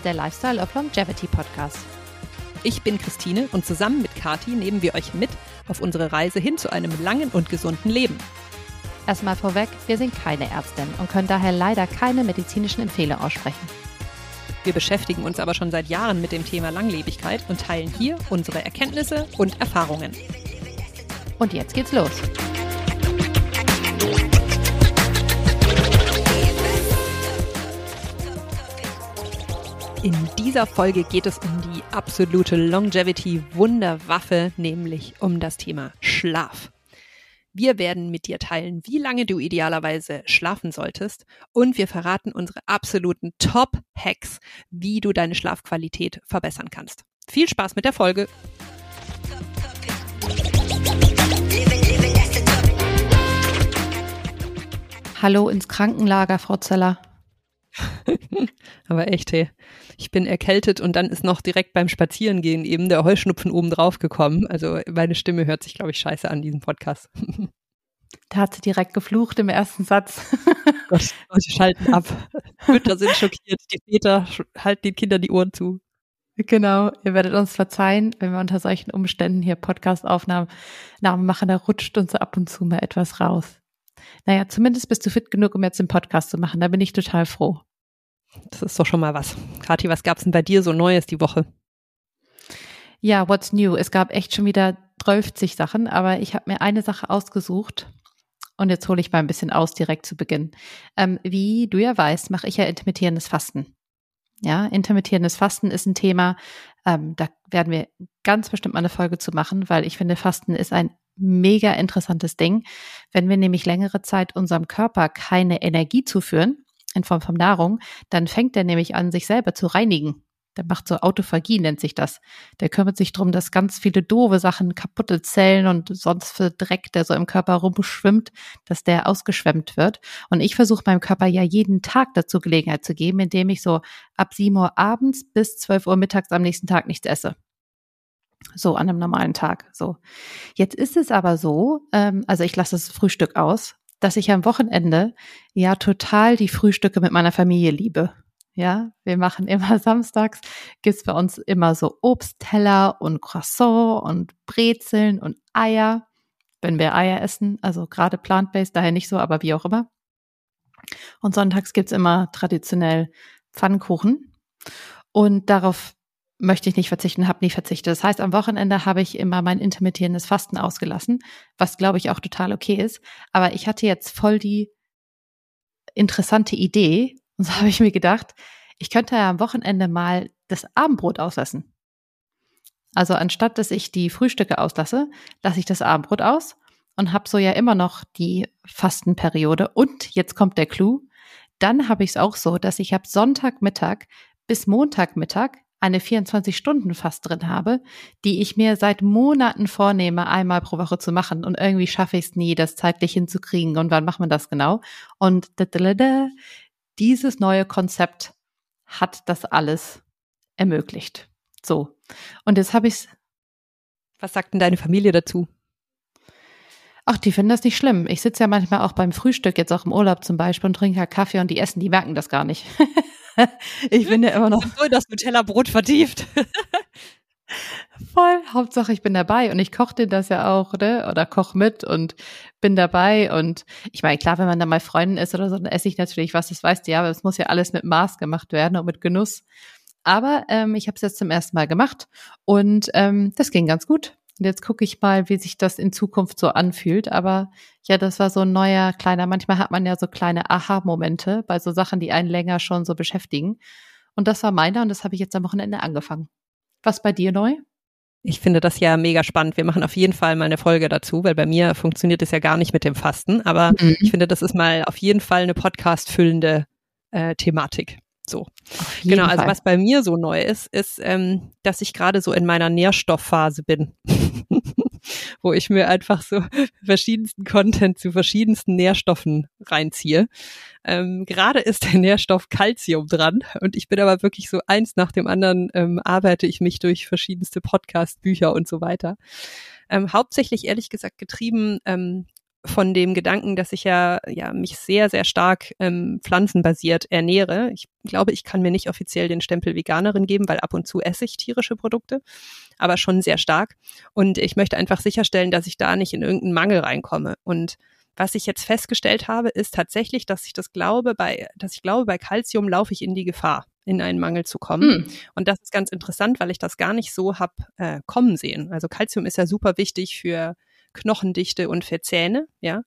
ist der Lifestyle of Longevity Podcast. Ich bin Christine und zusammen mit Kati nehmen wir euch mit auf unsere Reise hin zu einem langen und gesunden Leben. Erstmal vorweg, wir sind keine Ärztin und können daher leider keine medizinischen Empfehlungen aussprechen. Wir beschäftigen uns aber schon seit Jahren mit dem Thema Langlebigkeit und teilen hier unsere Erkenntnisse und Erfahrungen. Und jetzt geht's los. In dieser Folge geht es um die absolute Longevity-Wunderwaffe, nämlich um das Thema Schlaf. Wir werden mit dir teilen, wie lange du idealerweise schlafen solltest und wir verraten unsere absoluten Top-Hacks, wie du deine Schlafqualität verbessern kannst. Viel Spaß mit der Folge! Hallo ins Krankenlager, Frau Zeller. Aber echt, hey. Ich bin erkältet und dann ist noch direkt beim Spazierengehen eben der Heuschnupfen oben drauf gekommen. Also meine Stimme hört sich, glaube ich, scheiße an diesem Podcast. Da hat sie direkt geflucht im ersten Satz. Gott, Leute schalten ab. Mütter sind schockiert, die Väter halten den Kindern die Ohren zu. Genau, ihr werdet uns verzeihen, wenn wir unter solchen Umständen hier Podcast-Aufnahmen machen, da rutscht uns ab und zu mal etwas raus. Naja, zumindest bist du fit genug, um jetzt den Podcast zu machen. Da bin ich total froh. Das ist doch schon mal was. Kathi, was gab's denn bei dir so Neues die Woche? Ja, what's new? Es gab echt schon wieder 30 Sachen, aber ich habe mir eine Sache ausgesucht. Und jetzt hole ich mal ein bisschen aus direkt zu Beginn. Ähm, wie du ja weißt, mache ich ja intermittierendes Fasten. Ja, intermittierendes Fasten ist ein Thema, ähm, da werden wir ganz bestimmt mal eine Folge zu machen, weil ich finde, Fasten ist ein mega interessantes Ding. Wenn wir nämlich längere Zeit unserem Körper keine Energie zuführen, in Form von Nahrung, dann fängt er nämlich an, sich selber zu reinigen. Der macht so Autophagie, nennt sich das. Der kümmert sich darum, dass ganz viele doofe Sachen, kaputte Zellen und sonst für Dreck, der so im Körper rumschwimmt, dass der ausgeschwemmt wird. Und ich versuche meinem Körper ja jeden Tag dazu Gelegenheit zu geben, indem ich so ab 7 Uhr abends bis 12 Uhr mittags am nächsten Tag nichts esse. So an einem normalen Tag. So. Jetzt ist es aber so, ähm, also ich lasse das Frühstück aus, dass ich am Wochenende ja total die Frühstücke mit meiner Familie liebe. Ja, wir machen immer samstags, gibt's bei uns immer so Obstteller und Croissant und Brezeln und Eier, wenn wir Eier essen, also gerade plant-based, daher nicht so, aber wie auch immer. Und sonntags gibt's immer traditionell Pfannkuchen. Und darauf möchte ich nicht verzichten, habe nie verzichtet. Das heißt, am Wochenende habe ich immer mein intermittierendes Fasten ausgelassen, was glaube ich auch total okay ist. Aber ich hatte jetzt voll die interessante Idee und so habe ich mir gedacht, ich könnte ja am Wochenende mal das Abendbrot auslassen. Also anstatt dass ich die Frühstücke auslasse, lasse ich das Abendbrot aus und habe so ja immer noch die Fastenperiode. Und jetzt kommt der Clou. Dann habe ich es auch so, dass ich ab Sonntagmittag bis Montagmittag eine 24-Stunden-Fast drin habe, die ich mir seit Monaten vornehme, einmal pro Woche zu machen. Und irgendwie schaffe ich es nie, das zeitlich hinzukriegen. Und wann macht man das genau? Und dieses neue Konzept hat das alles ermöglicht. So. Und jetzt habe ich's. Was sagt denn deine Familie dazu? Ach, die finden das nicht schlimm. Ich sitze ja manchmal auch beim Frühstück, jetzt auch im Urlaub zum Beispiel, und trinke halt Kaffee und die essen, die merken das gar nicht. ich bin ja immer noch. So das Nutella-Brot vertieft. Voll. Hauptsache, ich bin dabei und ich koche dir das ja auch, ne? Oder koch mit und bin dabei. Und ich meine, klar, wenn man da mal Freundin ist oder so, dann esse ich natürlich was, das weißt du ja, aber es muss ja alles mit Maß gemacht werden und mit Genuss. Aber ähm, ich habe es jetzt zum ersten Mal gemacht und ähm, das ging ganz gut. Und jetzt gucke ich mal, wie sich das in Zukunft so anfühlt. Aber ja, das war so ein neuer kleiner, manchmal hat man ja so kleine Aha-Momente bei so Sachen, die einen länger schon so beschäftigen. Und das war meiner und das habe ich jetzt am Wochenende angefangen. Was bei dir neu? Ich finde das ja mega spannend. Wir machen auf jeden Fall mal eine Folge dazu, weil bei mir funktioniert es ja gar nicht mit dem Fasten. Aber mhm. ich finde, das ist mal auf jeden Fall eine Podcast-füllende äh, Thematik. So. Genau, also was bei mir so neu ist, ist, ähm, dass ich gerade so in meiner Nährstoffphase bin. wo ich mir einfach so verschiedensten Content zu verschiedensten Nährstoffen reinziehe. Ähm, gerade ist der Nährstoff Calcium dran und ich bin aber wirklich so eins nach dem anderen ähm, arbeite ich mich durch verschiedenste Podcast, Bücher und so weiter. Ähm, hauptsächlich ehrlich gesagt getrieben ähm, von dem Gedanken, dass ich ja, ja mich sehr, sehr stark ähm, pflanzenbasiert ernähre. Ich glaube, ich kann mir nicht offiziell den Stempel Veganerin geben, weil ab und zu esse ich tierische Produkte, aber schon sehr stark. Und ich möchte einfach sicherstellen, dass ich da nicht in irgendeinen Mangel reinkomme. Und was ich jetzt festgestellt habe, ist tatsächlich, dass ich das glaube, bei, dass ich glaube, bei Calcium laufe ich in die Gefahr, in einen Mangel zu kommen. Mm. Und das ist ganz interessant, weil ich das gar nicht so hab äh, kommen sehen. Also Calcium ist ja super wichtig für Knochendichte und für Zähne, ja.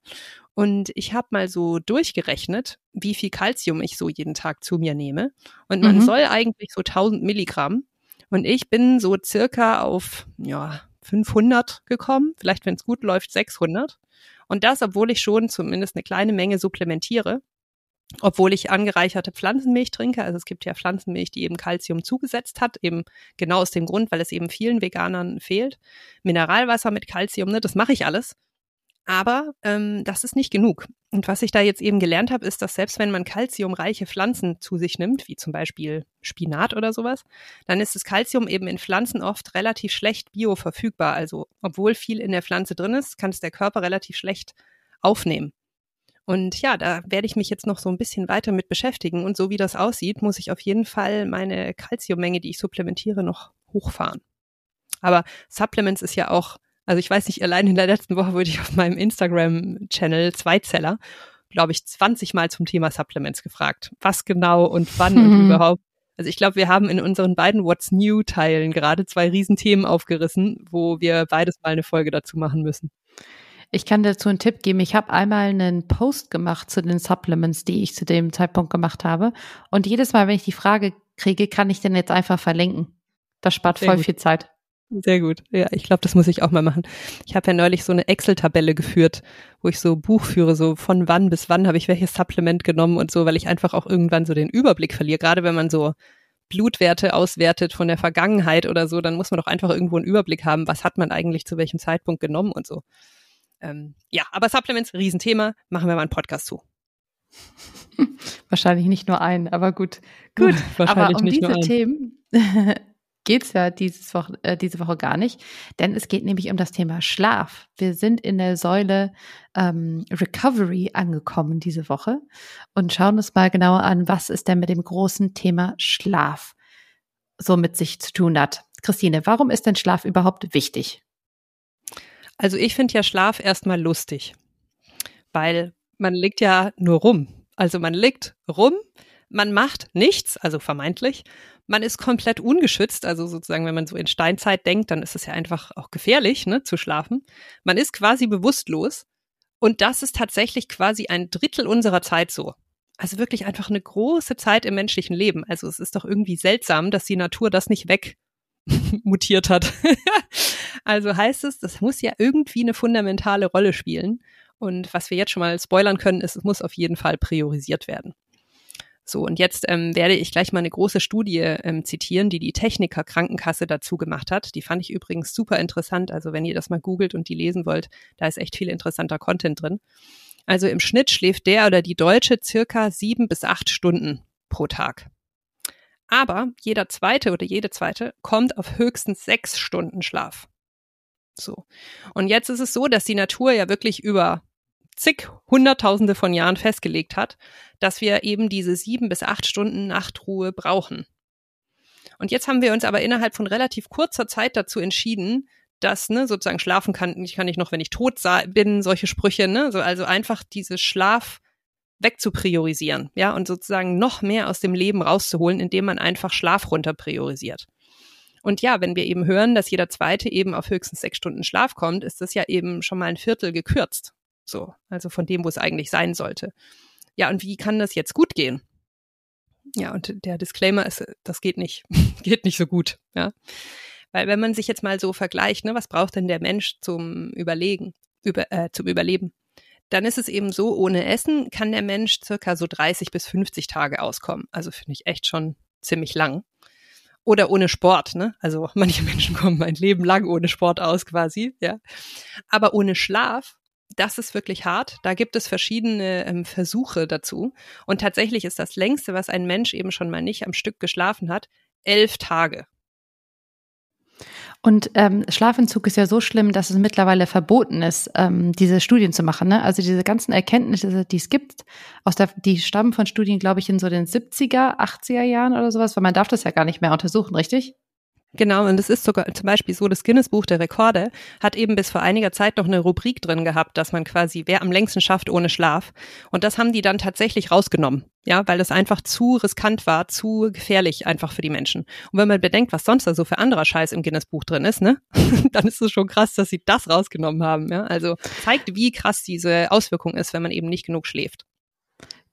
Und ich habe mal so durchgerechnet, wie viel Kalzium ich so jeden Tag zu mir nehme. Und man mhm. soll eigentlich so 1000 Milligramm. Und ich bin so circa auf, ja, 500 gekommen. Vielleicht, wenn es gut läuft, 600. Und das, obwohl ich schon zumindest eine kleine Menge supplementiere obwohl ich angereicherte Pflanzenmilch trinke. Also es gibt ja Pflanzenmilch, die eben Kalzium zugesetzt hat, eben genau aus dem Grund, weil es eben vielen Veganern fehlt. Mineralwasser mit Kalzium, ne, das mache ich alles. Aber ähm, das ist nicht genug. Und was ich da jetzt eben gelernt habe, ist, dass selbst wenn man kalziumreiche Pflanzen zu sich nimmt, wie zum Beispiel Spinat oder sowas, dann ist das Kalzium eben in Pflanzen oft relativ schlecht bioverfügbar. Also obwohl viel in der Pflanze drin ist, kann es der Körper relativ schlecht aufnehmen. Und ja, da werde ich mich jetzt noch so ein bisschen weiter mit beschäftigen. Und so wie das aussieht, muss ich auf jeden Fall meine Kalziummenge, die ich supplementiere, noch hochfahren. Aber Supplements ist ja auch, also ich weiß nicht, allein in der letzten Woche wurde ich auf meinem Instagram-Channel Zweizeller, glaube ich, 20 Mal zum Thema Supplements gefragt. Was genau und wann mhm. und überhaupt. Also ich glaube, wir haben in unseren beiden What's New Teilen gerade zwei Riesenthemen aufgerissen, wo wir beides mal eine Folge dazu machen müssen. Ich kann dazu einen Tipp geben. Ich habe einmal einen Post gemacht zu den Supplements, die ich zu dem Zeitpunkt gemacht habe. Und jedes Mal, wenn ich die Frage kriege, kann ich den jetzt einfach verlinken. Das spart Sehr voll gut. viel Zeit. Sehr gut. Ja, ich glaube, das muss ich auch mal machen. Ich habe ja neulich so eine Excel-Tabelle geführt, wo ich so Buch führe, so von wann bis wann habe ich welches Supplement genommen und so, weil ich einfach auch irgendwann so den Überblick verliere. Gerade wenn man so Blutwerte auswertet von der Vergangenheit oder so, dann muss man doch einfach irgendwo einen Überblick haben, was hat man eigentlich zu welchem Zeitpunkt genommen und so. Ähm, ja, aber Supplements, Riesenthema, machen wir mal einen Podcast zu. Wahrscheinlich nicht nur einen, aber gut. Gut, aber um diese Themen geht es ja dieses Woche, äh, diese Woche gar nicht, denn es geht nämlich um das Thema Schlaf. Wir sind in der Säule ähm, Recovery angekommen diese Woche und schauen uns mal genauer an, was es denn mit dem großen Thema Schlaf so mit sich zu tun hat. Christine, warum ist denn Schlaf überhaupt wichtig? Also ich finde ja Schlaf erstmal lustig, weil man liegt ja nur rum. Also man liegt rum, man macht nichts, also vermeintlich. Man ist komplett ungeschützt, also sozusagen, wenn man so in Steinzeit denkt, dann ist es ja einfach auch gefährlich, ne, zu schlafen. Man ist quasi bewusstlos. Und das ist tatsächlich quasi ein Drittel unserer Zeit so. Also wirklich einfach eine große Zeit im menschlichen Leben. Also es ist doch irgendwie seltsam, dass die Natur das nicht wegmutiert hat. Also heißt es, das muss ja irgendwie eine fundamentale Rolle spielen. Und was wir jetzt schon mal spoilern können, ist, es muss auf jeden Fall priorisiert werden. So, und jetzt ähm, werde ich gleich mal eine große Studie ähm, zitieren, die die Techniker Krankenkasse dazu gemacht hat. Die fand ich übrigens super interessant. Also wenn ihr das mal googelt und die lesen wollt, da ist echt viel interessanter Content drin. Also im Schnitt schläft der oder die Deutsche circa sieben bis acht Stunden pro Tag. Aber jeder zweite oder jede zweite kommt auf höchstens sechs Stunden Schlaf. So. Und jetzt ist es so, dass die Natur ja wirklich über zig Hunderttausende von Jahren festgelegt hat, dass wir eben diese sieben bis acht Stunden Nachtruhe brauchen. Und jetzt haben wir uns aber innerhalb von relativ kurzer Zeit dazu entschieden, dass, ne, sozusagen schlafen kann, ich kann nicht noch, wenn ich tot bin, solche Sprüche, ne, so, also einfach diese Schlaf wegzupriorisieren, ja, und sozusagen noch mehr aus dem Leben rauszuholen, indem man einfach Schlaf runter priorisiert. Und ja, wenn wir eben hören, dass jeder Zweite eben auf höchstens sechs Stunden Schlaf kommt, ist das ja eben schon mal ein Viertel gekürzt. So, also von dem, wo es eigentlich sein sollte. Ja, und wie kann das jetzt gut gehen? Ja, und der Disclaimer ist, das geht nicht, geht nicht so gut, ja. Weil wenn man sich jetzt mal so vergleicht, ne, was braucht denn der Mensch zum Überlegen, über, äh, zum Überleben? Dann ist es eben so, ohne Essen kann der Mensch circa so 30 bis 50 Tage auskommen. Also finde ich echt schon ziemlich lang oder ohne Sport, ne? Also manche Menschen kommen ein Leben lang ohne Sport aus quasi, ja. Aber ohne Schlaf, das ist wirklich hart. Da gibt es verschiedene ähm, Versuche dazu. Und tatsächlich ist das längste, was ein Mensch eben schon mal nicht am Stück geschlafen hat, elf Tage. Und ähm, Schlafentzug ist ja so schlimm, dass es mittlerweile verboten ist, ähm, diese Studien zu machen. Ne? Also diese ganzen Erkenntnisse, die es gibt, aus der, die stammen von Studien, glaube ich, in so den 70er, 80er Jahren oder sowas, weil man darf das ja gar nicht mehr untersuchen, richtig? Genau, und es ist sogar zum Beispiel so, das Guinness-Buch der Rekorde hat eben bis vor einiger Zeit noch eine Rubrik drin gehabt, dass man quasi, wer am längsten schafft ohne Schlaf. Und das haben die dann tatsächlich rausgenommen, ja, weil es einfach zu riskant war, zu gefährlich einfach für die Menschen. Und wenn man bedenkt, was sonst da so für anderer Scheiß im Guinness-Buch drin ist, ne, dann ist es schon krass, dass sie das rausgenommen haben, ja. Also zeigt, wie krass diese Auswirkung ist, wenn man eben nicht genug schläft.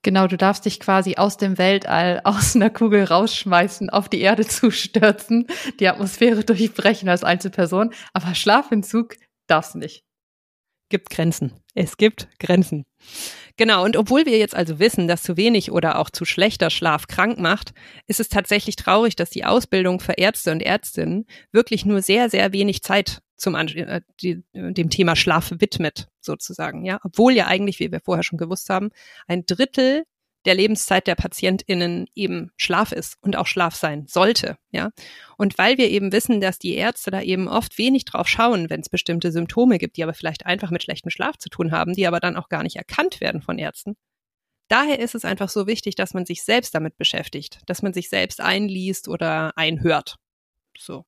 Genau, du darfst dich quasi aus dem Weltall, aus einer Kugel rausschmeißen, auf die Erde zustürzen, die Atmosphäre durchbrechen als Einzelperson, aber Schlafentzug darfst nicht. Gibt Grenzen. Es gibt Grenzen. Genau, und obwohl wir jetzt also wissen, dass zu wenig oder auch zu schlechter Schlaf krank macht, ist es tatsächlich traurig, dass die Ausbildung für Ärzte und Ärztinnen wirklich nur sehr, sehr wenig Zeit zum äh, die, dem Thema Schlaf widmet, sozusagen. Ja, obwohl ja eigentlich, wie wir vorher schon gewusst haben, ein Drittel der Lebenszeit der PatientInnen eben Schlaf ist und auch Schlaf sein sollte, ja. Und weil wir eben wissen, dass die Ärzte da eben oft wenig drauf schauen, wenn es bestimmte Symptome gibt, die aber vielleicht einfach mit schlechtem Schlaf zu tun haben, die aber dann auch gar nicht erkannt werden von Ärzten. Daher ist es einfach so wichtig, dass man sich selbst damit beschäftigt, dass man sich selbst einliest oder einhört. So.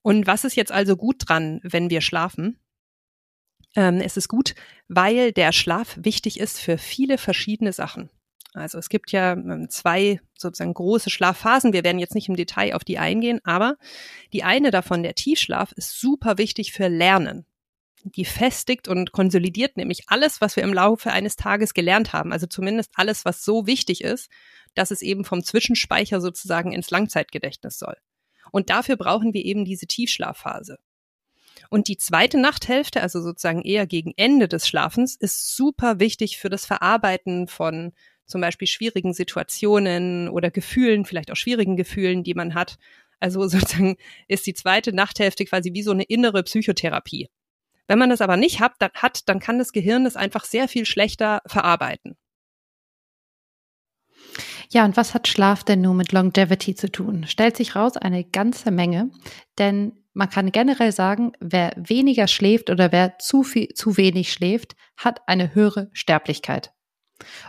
Und was ist jetzt also gut dran, wenn wir schlafen? Ähm, es ist gut, weil der Schlaf wichtig ist für viele verschiedene Sachen. Also es gibt ja ähm, zwei sozusagen große Schlafphasen. Wir werden jetzt nicht im Detail auf die eingehen, aber die eine davon, der Tiefschlaf, ist super wichtig für Lernen. Die festigt und konsolidiert nämlich alles, was wir im Laufe eines Tages gelernt haben. Also zumindest alles, was so wichtig ist, dass es eben vom Zwischenspeicher sozusagen ins Langzeitgedächtnis soll. Und dafür brauchen wir eben diese Tiefschlafphase. Und die zweite Nachthälfte, also sozusagen eher gegen Ende des Schlafens, ist super wichtig für das Verarbeiten von zum Beispiel schwierigen Situationen oder Gefühlen, vielleicht auch schwierigen Gefühlen, die man hat. Also sozusagen ist die zweite Nachthälfte quasi wie so eine innere Psychotherapie. Wenn man das aber nicht hat, dann, hat, dann kann das Gehirn das einfach sehr viel schlechter verarbeiten. Ja, und was hat Schlaf denn nun mit Longevity zu tun? Stellt sich raus eine ganze Menge, denn man kann generell sagen, wer weniger schläft oder wer zu viel, zu wenig schläft, hat eine höhere Sterblichkeit.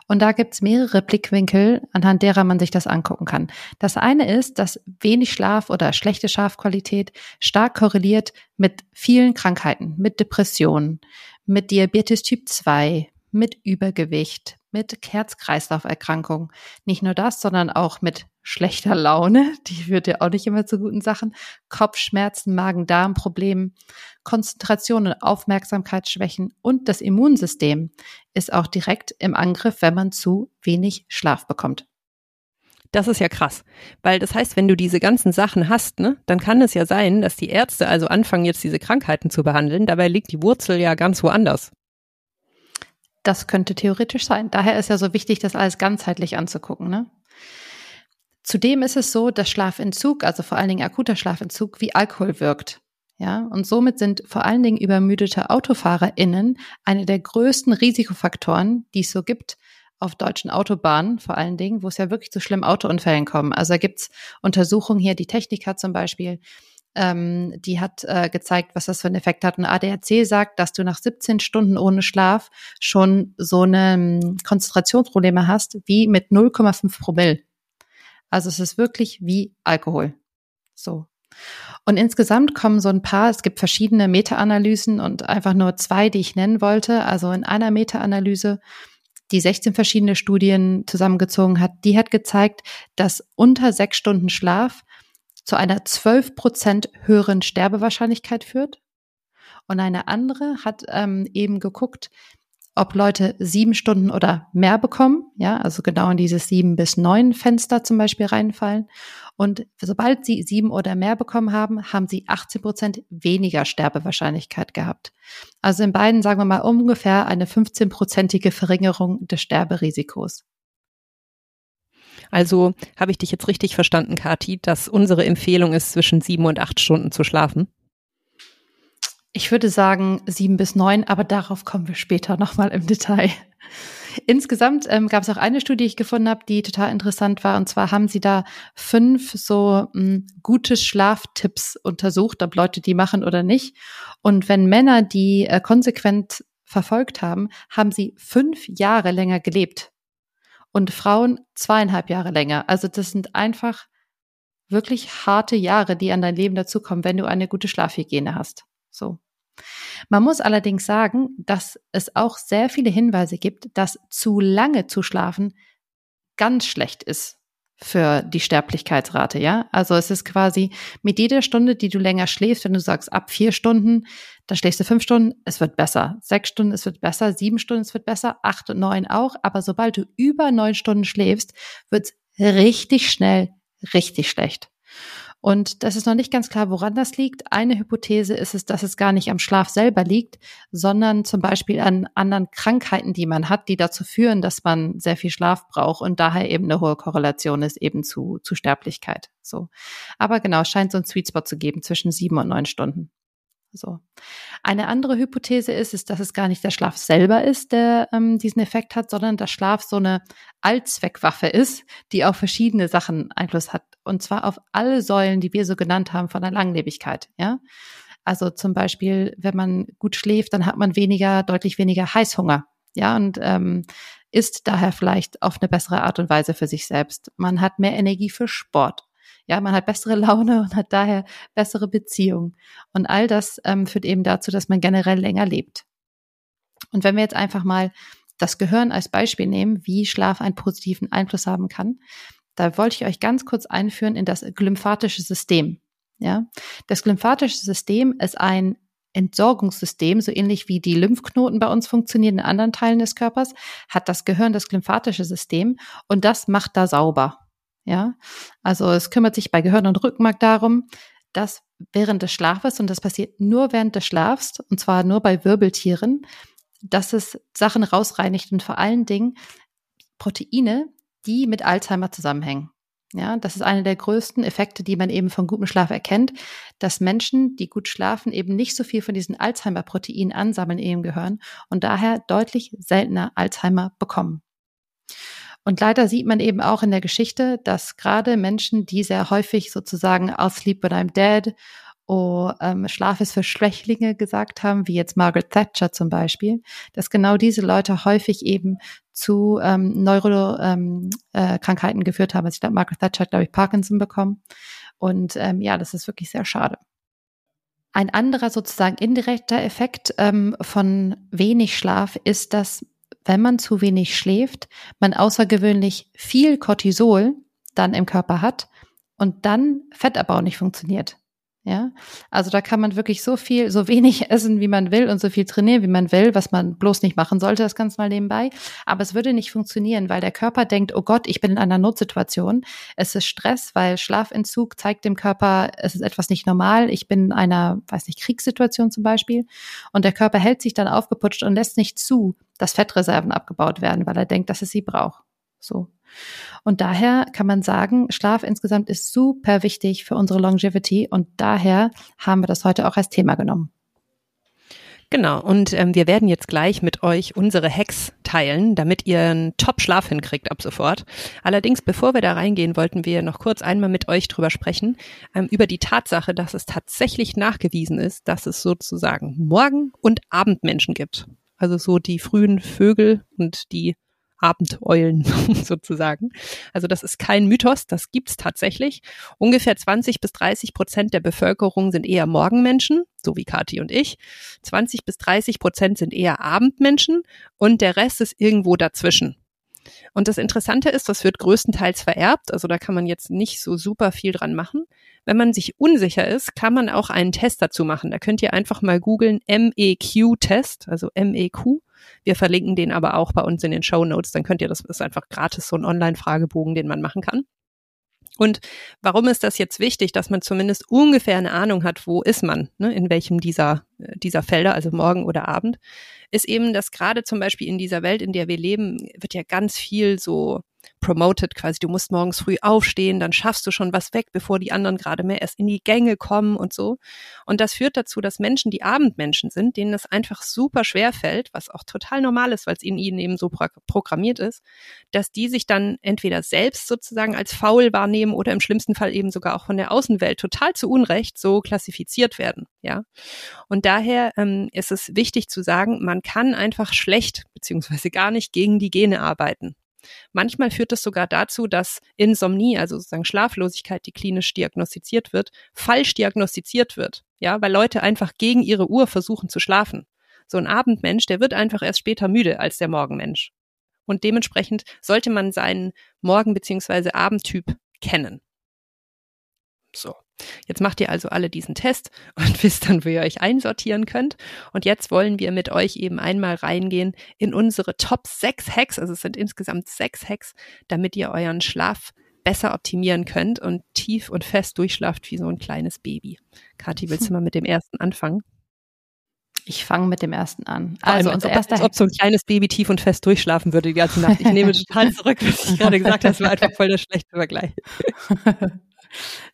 Und da gibt's mehrere Blickwinkel, anhand derer man sich das angucken kann. Das eine ist, dass wenig Schlaf oder schlechte Schlafqualität stark korreliert mit vielen Krankheiten, mit Depressionen, mit Diabetes Typ 2, mit Übergewicht, mit Herz-Kreislauf-Erkrankungen. Nicht nur das, sondern auch mit schlechter Laune, die führt ja auch nicht immer zu guten Sachen, Kopfschmerzen, Magen-Darm-Problemen, Konzentration und Aufmerksamkeitsschwächen und das Immunsystem ist auch direkt im Angriff, wenn man zu wenig Schlaf bekommt. Das ist ja krass, weil das heißt, wenn du diese ganzen Sachen hast, ne, dann kann es ja sein, dass die Ärzte also anfangen jetzt diese Krankheiten zu behandeln. Dabei liegt die Wurzel ja ganz woanders. Das könnte theoretisch sein. Daher ist ja so wichtig, das alles ganzheitlich anzugucken. Ne? Zudem ist es so, dass Schlafentzug, also vor allen Dingen akuter Schlafentzug, wie Alkohol wirkt. Ja, und somit sind vor allen Dingen übermüdete AutofahrerInnen eine der größten Risikofaktoren, die es so gibt auf deutschen Autobahnen, vor allen Dingen, wo es ja wirklich zu schlimmen Autounfällen kommen. Also da gibt's Untersuchungen hier, die Techniker zum Beispiel, ähm, die hat äh, gezeigt, was das für einen Effekt hat. Und ADAC sagt, dass du nach 17 Stunden ohne Schlaf schon so eine ähm, Konzentrationsprobleme hast wie mit 0,5 Promille. Also es ist wirklich wie Alkohol. So. Und insgesamt kommen so ein paar, es gibt verschiedene Meta-Analysen und einfach nur zwei, die ich nennen wollte. Also in einer Meta-Analyse, die 16 verschiedene Studien zusammengezogen hat, die hat gezeigt, dass unter sechs Stunden Schlaf zu einer 12 Prozent höheren Sterbewahrscheinlichkeit führt. Und eine andere hat ähm, eben geguckt, ob Leute sieben Stunden oder mehr bekommen, ja, also genau in dieses sieben bis neun Fenster zum Beispiel reinfallen. Und sobald sie sieben oder mehr bekommen haben, haben sie 18 Prozent weniger Sterbewahrscheinlichkeit gehabt. Also in beiden, sagen wir mal, ungefähr eine 15-prozentige Verringerung des Sterberisikos. Also habe ich dich jetzt richtig verstanden, Kati, dass unsere Empfehlung ist, zwischen sieben und acht Stunden zu schlafen? Ich würde sagen sieben bis neun, aber darauf kommen wir später nochmal im Detail. Insgesamt ähm, gab es auch eine Studie, die ich gefunden habe, die total interessant war. Und zwar haben sie da fünf so mh, hm, gute Schlaftipps untersucht, ob Leute die machen oder nicht. Und wenn Männer die äh, konsequent verfolgt haben, haben sie fünf Jahre länger gelebt. Und Frauen zweieinhalb Jahre länger. Also das sind einfach wirklich harte Jahre, die an dein Leben dazukommen, wenn du eine gute Schlafhygiene hast. So. Man muss allerdings sagen, dass es auch sehr viele Hinweise gibt, dass zu lange zu schlafen ganz schlecht ist für die Sterblichkeitsrate, ja. Also es ist quasi mit jeder Stunde, die du länger schläfst, wenn du sagst, ab vier Stunden, dann schläfst du fünf Stunden, es wird besser. Sechs Stunden, es wird besser. Sieben Stunden, es wird besser. Acht und neun auch. Aber sobald du über neun Stunden schläfst, wird's richtig schnell richtig schlecht. Und das ist noch nicht ganz klar, woran das liegt. Eine Hypothese ist es, dass es gar nicht am Schlaf selber liegt, sondern zum Beispiel an anderen Krankheiten, die man hat, die dazu führen, dass man sehr viel Schlaf braucht und daher eben eine hohe Korrelation ist eben zu, zu Sterblichkeit. So. Aber genau, es scheint so einen Sweet Spot zu geben zwischen sieben und neun Stunden. So. Eine andere Hypothese ist, ist, dass es gar nicht der Schlaf selber ist, der ähm, diesen Effekt hat, sondern dass Schlaf so eine Allzweckwaffe ist, die auf verschiedene Sachen Einfluss hat. Und zwar auf alle Säulen, die wir so genannt haben von der Langlebigkeit. Ja, also zum Beispiel, wenn man gut schläft, dann hat man weniger, deutlich weniger Heißhunger. Ja, und ähm, ist daher vielleicht auf eine bessere Art und Weise für sich selbst. Man hat mehr Energie für Sport ja, man hat bessere Laune und hat daher bessere Beziehungen. Und all das ähm, führt eben dazu, dass man generell länger lebt. Und wenn wir jetzt einfach mal das Gehirn als Beispiel nehmen, wie Schlaf einen positiven Einfluss haben kann, da wollte ich euch ganz kurz einführen in das glymphatische System. Ja, das glymphatische System ist ein Entsorgungssystem, so ähnlich wie die Lymphknoten bei uns funktionieren in anderen Teilen des Körpers, hat das Gehirn das glymphatische System und das macht da sauber. Ja, also es kümmert sich bei Gehirn und Rückenmark darum, dass während des Schlafes, und das passiert nur während des Schlafs, und zwar nur bei Wirbeltieren, dass es Sachen rausreinigt und vor allen Dingen Proteine, die mit Alzheimer zusammenhängen. Ja, das ist einer der größten Effekte, die man eben von gutem Schlaf erkennt, dass Menschen, die gut schlafen, eben nicht so viel von diesen Alzheimer-Proteinen ansammeln in ihrem Gehirn und daher deutlich seltener Alzheimer bekommen. Und leider sieht man eben auch in der Geschichte, dass gerade Menschen, die sehr häufig sozusagen I'll sleep when I'm dead oh, ähm, Schlaf ist für Schwächlinge gesagt haben, wie jetzt Margaret Thatcher zum Beispiel, dass genau diese Leute häufig eben zu ähm, Neurokrankheiten ähm, äh, geführt haben. Also ich glaube, Margaret Thatcher hat, glaube ich, Parkinson bekommen. Und ähm, ja, das ist wirklich sehr schade. Ein anderer sozusagen indirekter Effekt ähm, von wenig Schlaf ist, dass wenn man zu wenig schläft, man außergewöhnlich viel Cortisol dann im Körper hat und dann Fettabbau nicht funktioniert. Ja, also da kann man wirklich so viel, so wenig essen, wie man will und so viel trainieren, wie man will, was man bloß nicht machen sollte, das ganz mal nebenbei. Aber es würde nicht funktionieren, weil der Körper denkt, oh Gott, ich bin in einer Notsituation. Es ist Stress, weil Schlafentzug zeigt dem Körper, es ist etwas nicht normal. Ich bin in einer, weiß nicht, Kriegssituation zum Beispiel. Und der Körper hält sich dann aufgeputscht und lässt nicht zu, dass Fettreserven abgebaut werden, weil er denkt, dass es sie braucht. So. Und daher kann man sagen, Schlaf insgesamt ist super wichtig für unsere Longevity und daher haben wir das heute auch als Thema genommen. Genau, und ähm, wir werden jetzt gleich mit euch unsere Hacks teilen, damit ihr einen Top-Schlaf hinkriegt ab sofort. Allerdings, bevor wir da reingehen, wollten wir noch kurz einmal mit euch drüber sprechen, ähm, über die Tatsache, dass es tatsächlich nachgewiesen ist, dass es sozusagen Morgen- und Abendmenschen gibt. Also so die frühen Vögel und die Abendeulen sozusagen. Also das ist kein Mythos, das gibt's tatsächlich. Ungefähr 20 bis 30 Prozent der Bevölkerung sind eher Morgenmenschen, so wie Kathi und ich. 20 bis 30 Prozent sind eher Abendmenschen und der Rest ist irgendwo dazwischen. Und das Interessante ist, das wird größtenteils vererbt, also da kann man jetzt nicht so super viel dran machen. Wenn man sich unsicher ist, kann man auch einen Test dazu machen. Da könnt ihr einfach mal googeln MEQ-Test, also MEQ. Wir verlinken den aber auch bei uns in den Show Notes. Dann könnt ihr das, das ist einfach gratis so ein Online-Fragebogen, den man machen kann. Und warum ist das jetzt wichtig, dass man zumindest ungefähr eine Ahnung hat, wo ist man, ne, in welchem dieser, dieser Felder, also morgen oder Abend, ist eben, dass gerade zum Beispiel in dieser Welt, in der wir leben, wird ja ganz viel so promoted quasi, du musst morgens früh aufstehen, dann schaffst du schon was weg, bevor die anderen gerade mehr erst in die Gänge kommen und so. Und das führt dazu, dass Menschen, die Abendmenschen sind, denen das einfach super schwer fällt, was auch total normal ist, weil es in ihnen eben so pro programmiert ist, dass die sich dann entweder selbst sozusagen als faul wahrnehmen oder im schlimmsten Fall eben sogar auch von der Außenwelt total zu Unrecht so klassifiziert werden, ja. Und daher ähm, ist es wichtig zu sagen, man kann einfach schlecht beziehungsweise gar nicht gegen die Gene arbeiten. Manchmal führt es sogar dazu, dass Insomnie, also sozusagen Schlaflosigkeit, die klinisch diagnostiziert wird, falsch diagnostiziert wird. Ja, weil Leute einfach gegen ihre Uhr versuchen zu schlafen. So ein Abendmensch, der wird einfach erst später müde als der Morgenmensch. Und dementsprechend sollte man seinen Morgen- beziehungsweise Abendtyp kennen. So. Jetzt macht ihr also alle diesen Test und wisst dann, wie ihr euch einsortieren könnt. Und jetzt wollen wir mit euch eben einmal reingehen in unsere Top 6 Hacks. Also es sind insgesamt sechs Hacks, damit ihr euren Schlaf besser optimieren könnt und tief und fest durchschlaft wie so ein kleines Baby. Kathi, willst du mal mit dem ersten anfangen? Ich fange mit dem ersten an. Also unser erster als ob so ein kleines Baby tief und fest durchschlafen würde die ganze Nacht. Ich nehme total zurück, was ich gerade gesagt habe. Das war einfach voll der schlechte Vergleich.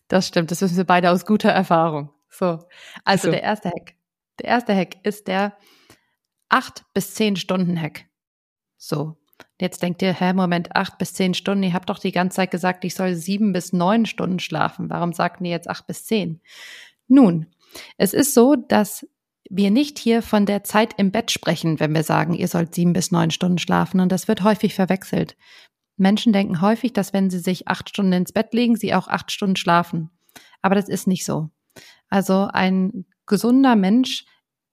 Das stimmt, das wissen wir beide aus guter Erfahrung. So, also so. der erste Hack. Der erste Hack ist der acht bis zehn Stunden Hack. So, jetzt denkt ihr, hä, Moment, acht bis zehn Stunden. Ihr habt doch die ganze Zeit gesagt, ich soll sieben bis neun Stunden schlafen. Warum sagt ihr jetzt acht bis zehn? Nun, es ist so, dass wir nicht hier von der Zeit im Bett sprechen, wenn wir sagen, ihr sollt sieben bis neun Stunden schlafen. Und das wird häufig verwechselt. Menschen denken häufig, dass wenn sie sich acht Stunden ins Bett legen, sie auch acht Stunden schlafen. Aber das ist nicht so. Also ein gesunder Mensch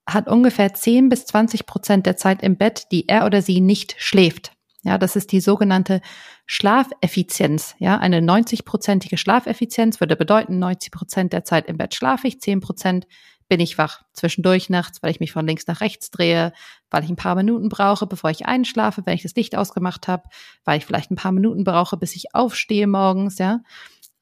hat ungefähr 10 bis 20 Prozent der Zeit im Bett, die er oder sie nicht schläft. Ja, das ist die sogenannte Schlafeffizienz. Ja, eine 90-prozentige Schlafeffizienz würde bedeuten, 90 Prozent der Zeit im Bett schlafe ich, 10 Prozent bin ich wach. Zwischendurch nachts, weil ich mich von links nach rechts drehe, weil ich ein paar Minuten brauche, bevor ich einschlafe, wenn ich das Licht ausgemacht habe, weil ich vielleicht ein paar Minuten brauche, bis ich aufstehe morgens, ja.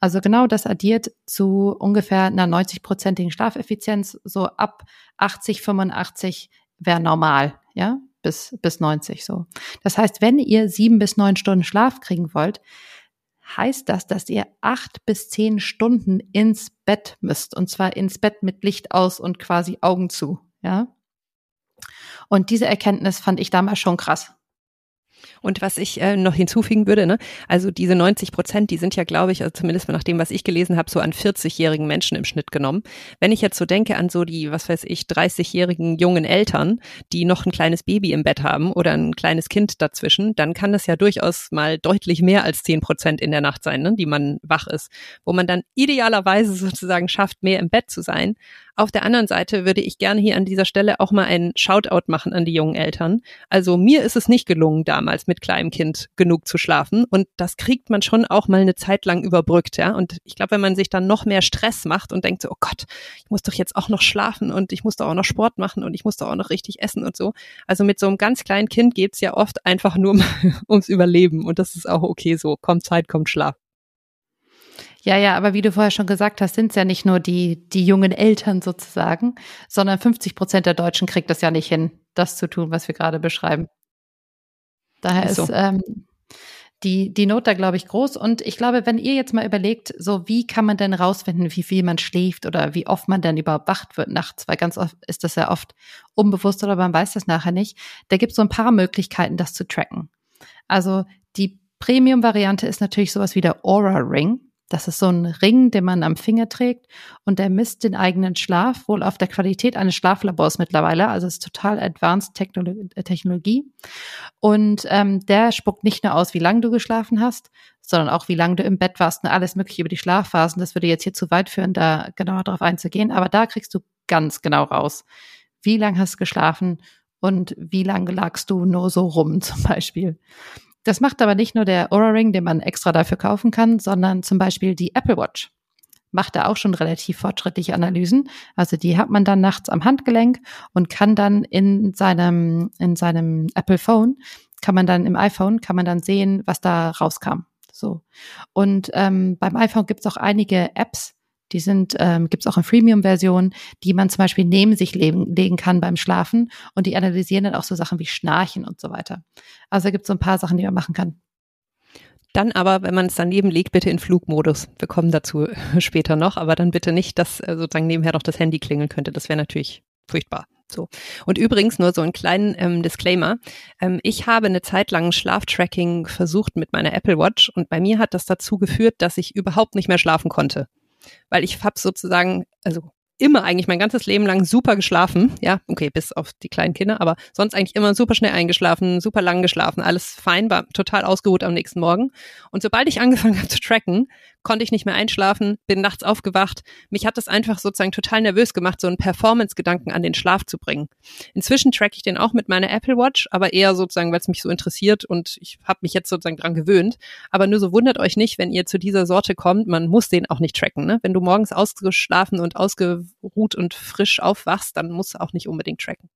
Also genau das addiert zu ungefähr einer 90-prozentigen Schlafeffizienz. So ab 80, 85 wäre normal, ja, bis, bis 90 so. Das heißt, wenn ihr sieben bis neun Stunden Schlaf kriegen wollt, heißt das, dass ihr acht bis zehn Stunden ins Bett müsst. Und zwar ins Bett mit Licht aus und quasi Augen zu. Ja. Und diese Erkenntnis fand ich damals schon krass. Und was ich äh, noch hinzufügen würde, ne, also diese 90 Prozent, die sind ja, glaube ich, also zumindest nach dem, was ich gelesen habe, so an 40-jährigen Menschen im Schnitt genommen. Wenn ich jetzt so denke an so die, was weiß ich, 30-jährigen jungen Eltern, die noch ein kleines Baby im Bett haben oder ein kleines Kind dazwischen, dann kann das ja durchaus mal deutlich mehr als 10 Prozent in der Nacht sein, ne, die man wach ist, wo man dann idealerweise sozusagen schafft, mehr im Bett zu sein. Auf der anderen Seite würde ich gerne hier an dieser Stelle auch mal einen Shoutout machen an die jungen Eltern. Also mir ist es nicht gelungen, damals mit kleinem Kind genug zu schlafen. Und das kriegt man schon auch mal eine Zeit lang überbrückt, ja. Und ich glaube, wenn man sich dann noch mehr Stress macht und denkt so, oh Gott, ich muss doch jetzt auch noch schlafen und ich muss doch auch noch Sport machen und ich muss doch auch noch richtig essen und so. Also mit so einem ganz kleinen Kind geht's ja oft einfach nur ums Überleben. Und das ist auch okay so. Kommt Zeit, kommt Schlaf. Ja, ja, aber wie du vorher schon gesagt hast, sind es ja nicht nur die, die jungen Eltern sozusagen, sondern 50 Prozent der Deutschen kriegt das ja nicht hin, das zu tun, was wir gerade beschreiben. Daher ist, so. ist ähm, die, die Not da, glaube ich, groß. Und ich glaube, wenn ihr jetzt mal überlegt, so wie kann man denn rausfinden, wie viel man schläft oder wie oft man denn überhaupt wacht wird nachts, weil ganz oft ist das ja oft unbewusst oder man weiß das nachher nicht. Da gibt es so ein paar Möglichkeiten, das zu tracken. Also die Premium-Variante ist natürlich sowas wie der Aura Ring. Das ist so ein Ring, den man am Finger trägt und der misst den eigenen Schlaf, wohl auf der Qualität eines Schlaflabors mittlerweile. Also es ist total advanced äh, Technologie. Und ähm, der spuckt nicht nur aus, wie lange du geschlafen hast, sondern auch, wie lange du im Bett warst und alles mögliche über die Schlafphasen. Das würde jetzt hier zu weit führen, da genauer darauf einzugehen. Aber da kriegst du ganz genau raus, wie lange hast du geschlafen und wie lange lagst du nur so rum zum Beispiel. Das macht aber nicht nur der Aura Ring, den man extra dafür kaufen kann, sondern zum Beispiel die Apple Watch macht da auch schon relativ fortschrittliche Analysen. Also die hat man dann nachts am Handgelenk und kann dann in seinem, in seinem Apple Phone, kann man dann im iPhone, kann man dann sehen, was da rauskam. So. Und ähm, beim iPhone gibt es auch einige Apps, die sind, ähm, gibt es auch in Freemium-Versionen, die man zum Beispiel neben sich legen, legen kann beim Schlafen und die analysieren dann auch so Sachen wie Schnarchen und so weiter. Also da gibt es so ein paar Sachen, die man machen kann. Dann aber, wenn man es daneben legt, bitte in Flugmodus. Wir kommen dazu später noch, aber dann bitte nicht, dass äh, sozusagen nebenher noch das Handy klingeln könnte. Das wäre natürlich furchtbar. So. Und übrigens nur so einen kleinen ähm, Disclaimer. Ähm, ich habe eine Zeit lang Schlaftracking versucht mit meiner Apple Watch und bei mir hat das dazu geführt, dass ich überhaupt nicht mehr schlafen konnte. Weil ich habe sozusagen, also immer eigentlich mein ganzes Leben lang super geschlafen. Ja, okay, bis auf die kleinen Kinder, aber sonst eigentlich immer super schnell eingeschlafen, super lang geschlafen, alles fein, war total ausgeruht am nächsten Morgen. Und sobald ich angefangen habe zu tracken, konnte ich nicht mehr einschlafen, bin nachts aufgewacht. Mich hat das einfach sozusagen total nervös gemacht, so einen Performance-Gedanken an den Schlaf zu bringen. Inzwischen track ich den auch mit meiner Apple Watch, aber eher sozusagen, weil es mich so interessiert und ich habe mich jetzt sozusagen dran gewöhnt. Aber nur so wundert euch nicht, wenn ihr zu dieser Sorte kommt, man muss den auch nicht tracken. Ne? Wenn du morgens ausgeschlafen und ausgeruht und frisch aufwachst, dann musst du auch nicht unbedingt tracken.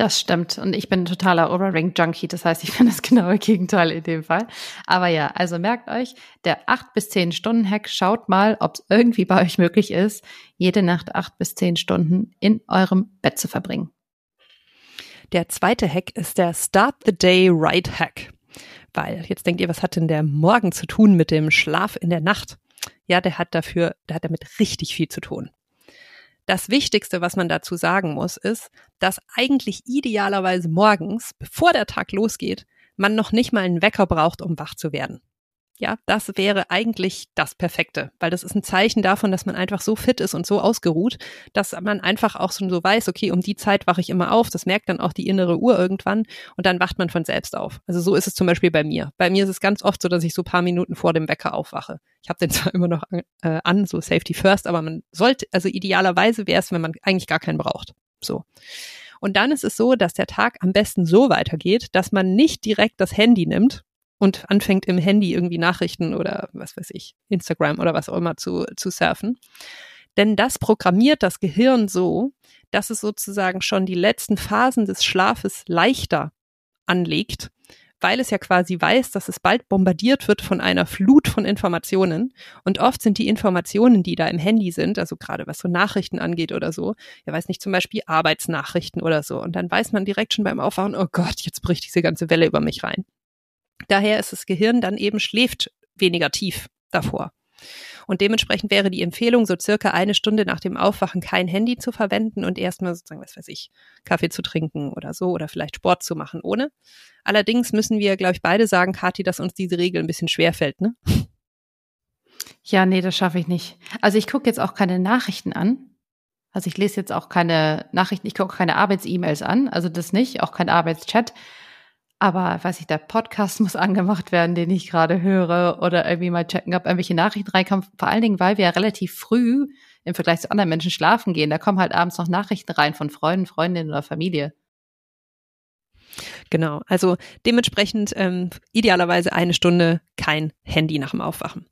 Das stimmt. Und ich bin totaler Overring-Junkie. Das heißt, ich bin das genaue Gegenteil in dem Fall. Aber ja, also merkt euch, der 8 bis 10 Stunden Hack, schaut mal, ob es irgendwie bei euch möglich ist, jede Nacht 8 bis 10 Stunden in eurem Bett zu verbringen. Der zweite Hack ist der Start the Day Right Hack. Weil jetzt denkt ihr, was hat denn der Morgen zu tun mit dem Schlaf in der Nacht? Ja, der hat dafür, der hat damit richtig viel zu tun. Das Wichtigste, was man dazu sagen muss, ist, dass eigentlich idealerweise morgens, bevor der Tag losgeht, man noch nicht mal einen Wecker braucht, um wach zu werden. Ja, das wäre eigentlich das Perfekte, weil das ist ein Zeichen davon, dass man einfach so fit ist und so ausgeruht, dass man einfach auch schon so weiß, okay, um die Zeit wache ich immer auf. Das merkt dann auch die innere Uhr irgendwann und dann wacht man von selbst auf. Also so ist es zum Beispiel bei mir. Bei mir ist es ganz oft so, dass ich so paar Minuten vor dem Wecker aufwache. Ich habe den zwar immer noch äh, an, so Safety First, aber man sollte, also idealerweise wäre es, wenn man eigentlich gar keinen braucht. So. Und dann ist es so, dass der Tag am besten so weitergeht, dass man nicht direkt das Handy nimmt und anfängt im Handy irgendwie Nachrichten oder was weiß ich, Instagram oder was auch immer zu, zu surfen. Denn das programmiert das Gehirn so, dass es sozusagen schon die letzten Phasen des Schlafes leichter anlegt, weil es ja quasi weiß, dass es bald bombardiert wird von einer Flut von Informationen. Und oft sind die Informationen, die da im Handy sind, also gerade was so Nachrichten angeht oder so, ja weiß nicht, zum Beispiel Arbeitsnachrichten oder so. Und dann weiß man direkt schon beim Aufwachen, oh Gott, jetzt bricht diese ganze Welle über mich rein. Daher ist das Gehirn dann eben schläft weniger tief davor. Und dementsprechend wäre die Empfehlung, so circa eine Stunde nach dem Aufwachen kein Handy zu verwenden und erstmal sozusagen, was weiß ich, Kaffee zu trinken oder so oder vielleicht Sport zu machen ohne. Allerdings müssen wir, glaube ich, beide sagen, Kathi, dass uns diese Regel ein bisschen schwer fällt, ne? Ja, nee, das schaffe ich nicht. Also ich gucke jetzt auch keine Nachrichten an. Also ich lese jetzt auch keine Nachrichten, ich gucke keine Arbeits-E-Mails an, also das nicht, auch kein Arbeitschat. Aber weiß ich, der Podcast muss angemacht werden, den ich gerade höre oder irgendwie mal checken, ob irgendwelche Nachrichten reinkommen. Vor allen Dingen, weil wir ja relativ früh im Vergleich zu anderen Menschen schlafen gehen. Da kommen halt abends noch Nachrichten rein von Freunden, Freundinnen oder Familie. Genau, also dementsprechend ähm, idealerweise eine Stunde kein Handy nach dem Aufwachen.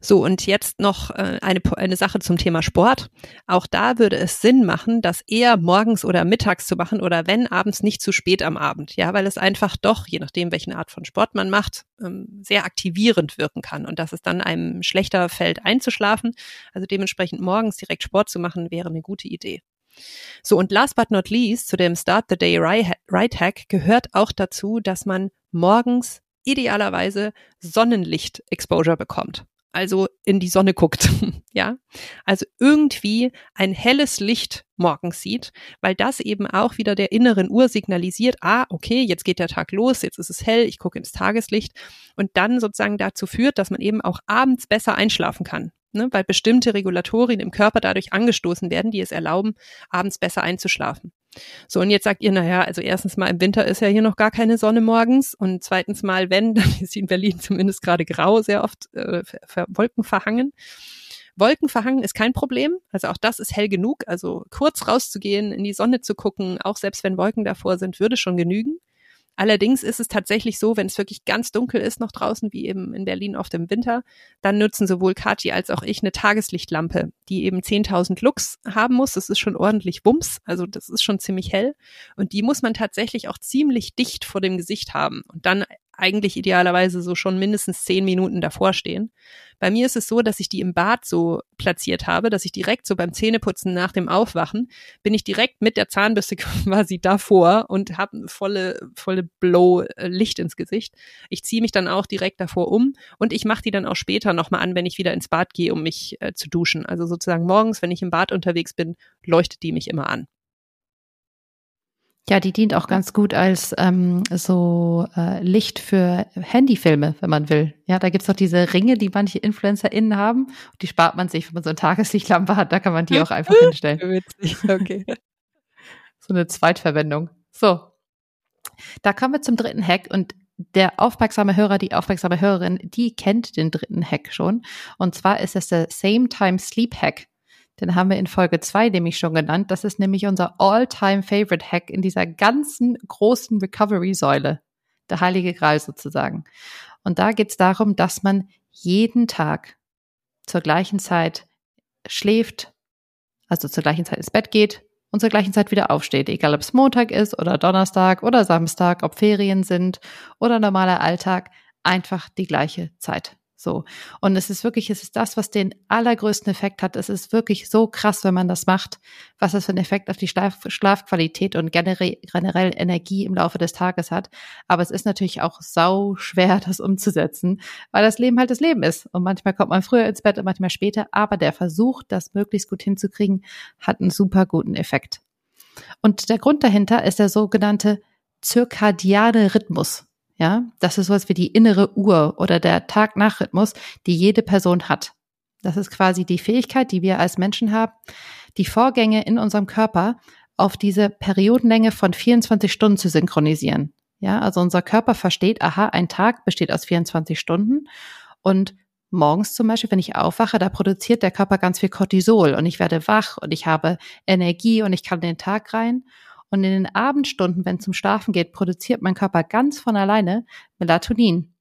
So, und jetzt noch äh, eine, eine Sache zum Thema Sport. Auch da würde es Sinn machen, das eher morgens oder mittags zu machen oder wenn abends nicht zu spät am Abend. Ja, weil es einfach doch, je nachdem, welche Art von Sport man macht, ähm, sehr aktivierend wirken kann und dass es dann einem schlechter fällt einzuschlafen. Also dementsprechend morgens direkt Sport zu machen, wäre eine gute Idee. So, und last but not least, zu dem Start the Day Right Hack gehört auch dazu, dass man morgens idealerweise Sonnenlicht-Exposure bekommt. Also in die Sonne guckt, ja. Also irgendwie ein helles Licht morgens sieht, weil das eben auch wieder der inneren Uhr signalisiert, ah, okay, jetzt geht der Tag los, jetzt ist es hell, ich gucke ins Tageslicht und dann sozusagen dazu führt, dass man eben auch abends besser einschlafen kann ne, weil bestimmte Regulatorien im Körper dadurch angestoßen werden, die es erlauben, abends besser einzuschlafen. So, und jetzt sagt ihr, naja, also erstens mal im Winter ist ja hier noch gar keine Sonne morgens und zweitens mal, wenn, dann ist sie in Berlin zumindest gerade grau, sehr oft äh, Wolken verhangen. Wolken verhangen ist kein Problem, also auch das ist hell genug, also kurz rauszugehen, in die Sonne zu gucken, auch selbst wenn Wolken davor sind, würde schon genügen. Allerdings ist es tatsächlich so, wenn es wirklich ganz dunkel ist noch draußen, wie eben in Berlin oft im Winter, dann nutzen sowohl Kathi als auch ich eine Tageslichtlampe, die eben 10.000 Lux haben muss. Das ist schon ordentlich Wumms, also das ist schon ziemlich hell. Und die muss man tatsächlich auch ziemlich dicht vor dem Gesicht haben. Und dann eigentlich idealerweise so schon mindestens zehn Minuten davor stehen. Bei mir ist es so, dass ich die im Bad so platziert habe, dass ich direkt so beim Zähneputzen nach dem Aufwachen bin ich direkt mit der Zahnbürste quasi davor und habe volle volle Blow äh, Licht ins Gesicht. Ich ziehe mich dann auch direkt davor um und ich mache die dann auch später nochmal an, wenn ich wieder ins Bad gehe, um mich äh, zu duschen. Also sozusagen morgens, wenn ich im Bad unterwegs bin, leuchtet die mich immer an. Ja, die dient auch ganz gut als ähm, so äh, Licht für Handyfilme, wenn man will. Ja, da gibt's doch diese Ringe, die manche InfluencerInnen haben. Die spart man sich, wenn man so eine Tageslichtlampe hat. Da kann man die auch einfach hinstellen. Witzig, okay. so eine Zweitverwendung. So. Da kommen wir zum dritten Hack und der aufmerksame Hörer, die aufmerksame Hörerin, die kennt den dritten Hack schon. Und zwar ist es der Same Time Sleep Hack. Den haben wir in Folge zwei nämlich schon genannt. Das ist nämlich unser All-Time-Favorite-Hack in dieser ganzen großen Recovery-Säule. Der heilige Gral sozusagen. Und da geht es darum, dass man jeden Tag zur gleichen Zeit schläft, also zur gleichen Zeit ins Bett geht und zur gleichen Zeit wieder aufsteht. Egal ob es Montag ist oder Donnerstag oder Samstag, ob Ferien sind oder normaler Alltag, einfach die gleiche Zeit. So. Und es ist wirklich, es ist das, was den allergrößten Effekt hat. Es ist wirklich so krass, wenn man das macht, was es für einen Effekt auf die Schlaf Schlafqualität und generell, generell Energie im Laufe des Tages hat. Aber es ist natürlich auch sau schwer, das umzusetzen, weil das Leben halt das Leben ist. Und manchmal kommt man früher ins Bett und manchmal später. Aber der Versuch, das möglichst gut hinzukriegen, hat einen super guten Effekt. Und der Grund dahinter ist der sogenannte zirkadiane Rhythmus. Ja, das ist sowas wie die innere Uhr oder der Tag-Nach-Rhythmus, die jede Person hat. Das ist quasi die Fähigkeit, die wir als Menschen haben, die Vorgänge in unserem Körper auf diese Periodenlänge von 24 Stunden zu synchronisieren. Ja, also unser Körper versteht, aha, ein Tag besteht aus 24 Stunden und morgens zum Beispiel, wenn ich aufwache, da produziert der Körper ganz viel Cortisol und ich werde wach und ich habe Energie und ich kann den Tag rein. Und in den Abendstunden, wenn es zum Schlafen geht, produziert mein Körper ganz von alleine Melatonin.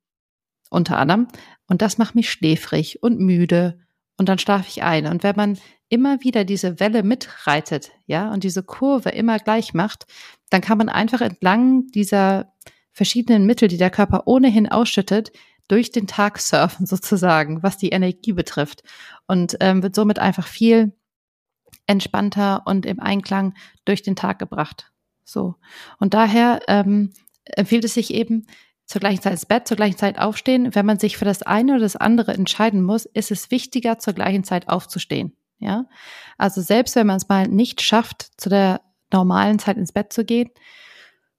Unter anderem. Und das macht mich schläfrig und müde. Und dann schlafe ich ein. Und wenn man immer wieder diese Welle mitreitet, ja, und diese Kurve immer gleich macht, dann kann man einfach entlang dieser verschiedenen Mittel, die der Körper ohnehin ausschüttet, durch den Tag surfen sozusagen, was die Energie betrifft. Und ähm, wird somit einfach viel entspannter und im Einklang durch den Tag gebracht. So. Und daher ähm, empfiehlt es sich eben, zur gleichen Zeit ins Bett, zur gleichen Zeit aufstehen. Wenn man sich für das eine oder das andere entscheiden muss, ist es wichtiger, zur gleichen Zeit aufzustehen. Ja. Also selbst wenn man es mal nicht schafft, zu der normalen Zeit ins Bett zu gehen,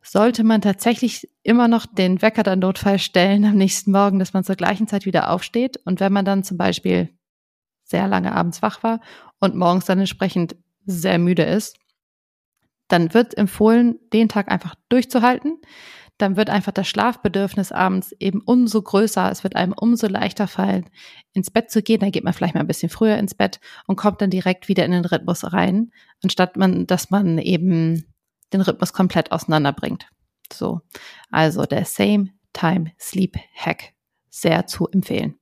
sollte man tatsächlich immer noch den Wecker dann Notfall stellen am nächsten Morgen, dass man zur gleichen Zeit wieder aufsteht. Und wenn man dann zum Beispiel sehr lange abends wach war und morgens dann entsprechend sehr müde ist, dann wird empfohlen, den Tag einfach durchzuhalten. Dann wird einfach das Schlafbedürfnis abends eben umso größer. Es wird einem umso leichter fallen, ins Bett zu gehen. Dann geht man vielleicht mal ein bisschen früher ins Bett und kommt dann direkt wieder in den Rhythmus rein, anstatt man, dass man eben den Rhythmus komplett auseinanderbringt. So. Also der Same Time Sleep Hack. Sehr zu empfehlen.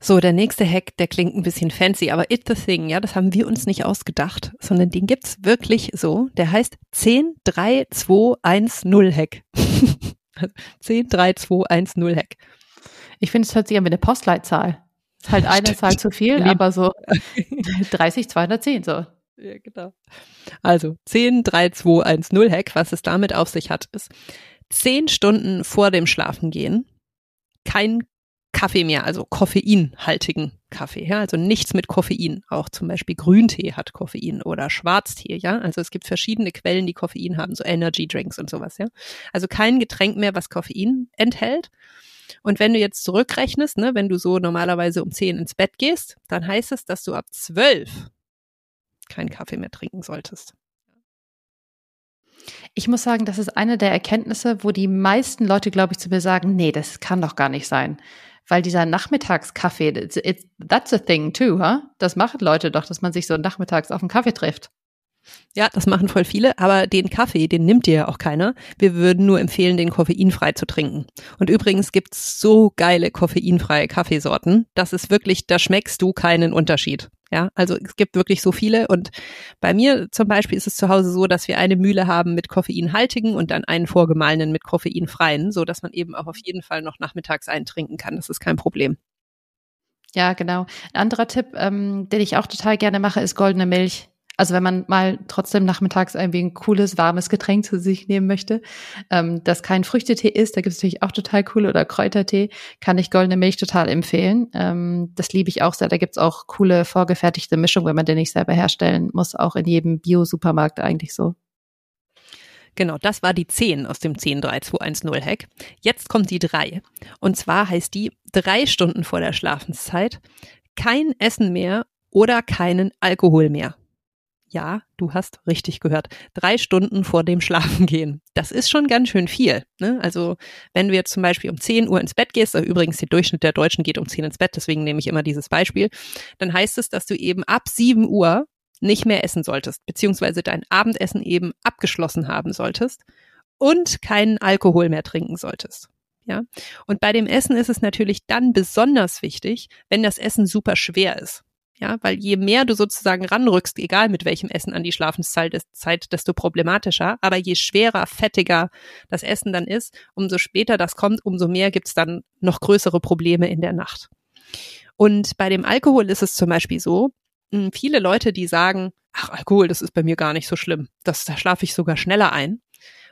So, der nächste Hack, der klingt ein bisschen fancy, aber it's the thing, ja, das haben wir uns nicht ausgedacht, sondern den gibt's wirklich so. Der heißt 103210 Hack. 103210 Hack. Ich finde, es hört sich an wie eine Postleitzahl. Ist halt eine Stimmt. Zahl zu viel, Lieb. aber so 30, 210 so. Ja, genau. Also 103210 Hack, was es damit auf sich hat, ist 10 Stunden vor dem Schlafengehen kein Kaffee mehr, also koffeinhaltigen Kaffee, ja, also nichts mit Koffein. Auch zum Beispiel Grüntee hat Koffein oder Schwarztee, ja. Also es gibt verschiedene Quellen, die Koffein haben, so Energy Drinks und sowas, ja. Also kein Getränk mehr, was Koffein enthält. Und wenn du jetzt zurückrechnest, ne, wenn du so normalerweise um 10 ins Bett gehst, dann heißt es, dass du ab 12 keinen Kaffee mehr trinken solltest. Ich muss sagen, das ist eine der Erkenntnisse, wo die meisten Leute, glaube ich, zu mir sagen, nee, das kann doch gar nicht sein weil dieser Nachmittagskaffee, that's a thing too, huh? Das machen Leute doch, dass man sich so nachmittags auf einen Kaffee trifft. Ja, das machen voll viele, aber den Kaffee, den nimmt dir ja auch keiner. Wir würden nur empfehlen, den koffeinfrei zu trinken. Und übrigens gibt's so geile koffeinfreie Kaffeesorten, das ist wirklich, da schmeckst du keinen Unterschied. Ja, also es gibt wirklich so viele und bei mir zum Beispiel ist es zu Hause so, dass wir eine Mühle haben mit koffeinhaltigen und dann einen vorgemahlenen mit koffeinfreien, so dass man eben auch auf jeden Fall noch nachmittags eintrinken kann. Das ist kein Problem. Ja, genau. Ein anderer Tipp, ähm, den ich auch total gerne mache, ist goldene Milch. Also wenn man mal trotzdem nachmittags ein cooles, warmes Getränk zu sich nehmen möchte, ähm, das kein Früchtetee ist, da gibt es natürlich auch total coole oder Kräutertee, kann ich goldene Milch total empfehlen. Ähm, das liebe ich auch sehr. Da gibt's auch coole vorgefertigte Mischungen, wenn man den nicht selber herstellen muss, auch in jedem Bio-Supermarkt eigentlich so. Genau, das war die 10 aus dem 103210-Hack. Jetzt kommt die 3. Und zwar heißt die drei Stunden vor der Schlafenszeit kein Essen mehr oder keinen Alkohol mehr. Ja, du hast richtig gehört. Drei Stunden vor dem Schlafengehen. Das ist schon ganz schön viel. Ne? Also wenn du jetzt zum Beispiel um 10 Uhr ins Bett gehst, also übrigens der Durchschnitt der Deutschen geht um 10 ins Bett, deswegen nehme ich immer dieses Beispiel, dann heißt es, dass du eben ab 7 Uhr nicht mehr essen solltest, beziehungsweise dein Abendessen eben abgeschlossen haben solltest und keinen Alkohol mehr trinken solltest. Ja. Und bei dem Essen ist es natürlich dann besonders wichtig, wenn das Essen super schwer ist. Ja, weil je mehr du sozusagen ranrückst, egal mit welchem Essen an die Schlafenszeit, desto problematischer. Aber je schwerer, fettiger das Essen dann ist, umso später das kommt, umso mehr gibt's dann noch größere Probleme in der Nacht. Und bei dem Alkohol ist es zum Beispiel so, hm, viele Leute, die sagen, ach, Alkohol, das ist bei mir gar nicht so schlimm. Das, da schlafe ich sogar schneller ein.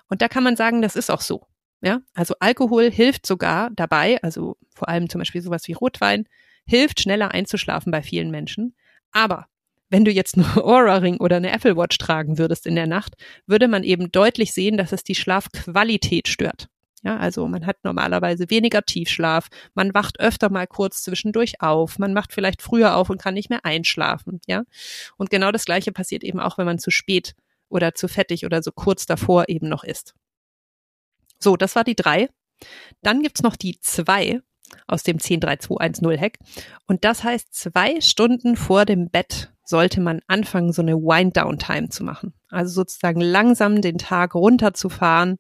Und da kann man sagen, das ist auch so. Ja, also Alkohol hilft sogar dabei, also vor allem zum Beispiel sowas wie Rotwein, hilft schneller einzuschlafen bei vielen Menschen. Aber wenn du jetzt nur Aura-Ring oder eine Apple Watch tragen würdest in der Nacht, würde man eben deutlich sehen, dass es die Schlafqualität stört. Ja, also man hat normalerweise weniger Tiefschlaf, man wacht öfter mal kurz zwischendurch auf, man macht vielleicht früher auf und kann nicht mehr einschlafen, ja. Und genau das Gleiche passiert eben auch, wenn man zu spät oder zu fettig oder so kurz davor eben noch ist. So, das war die drei. Dann gibt's noch die zwei aus dem 103210-Hack. Und das heißt, zwei Stunden vor dem Bett sollte man anfangen, so eine Wind-Down-Time zu machen. Also sozusagen langsam den Tag runterzufahren,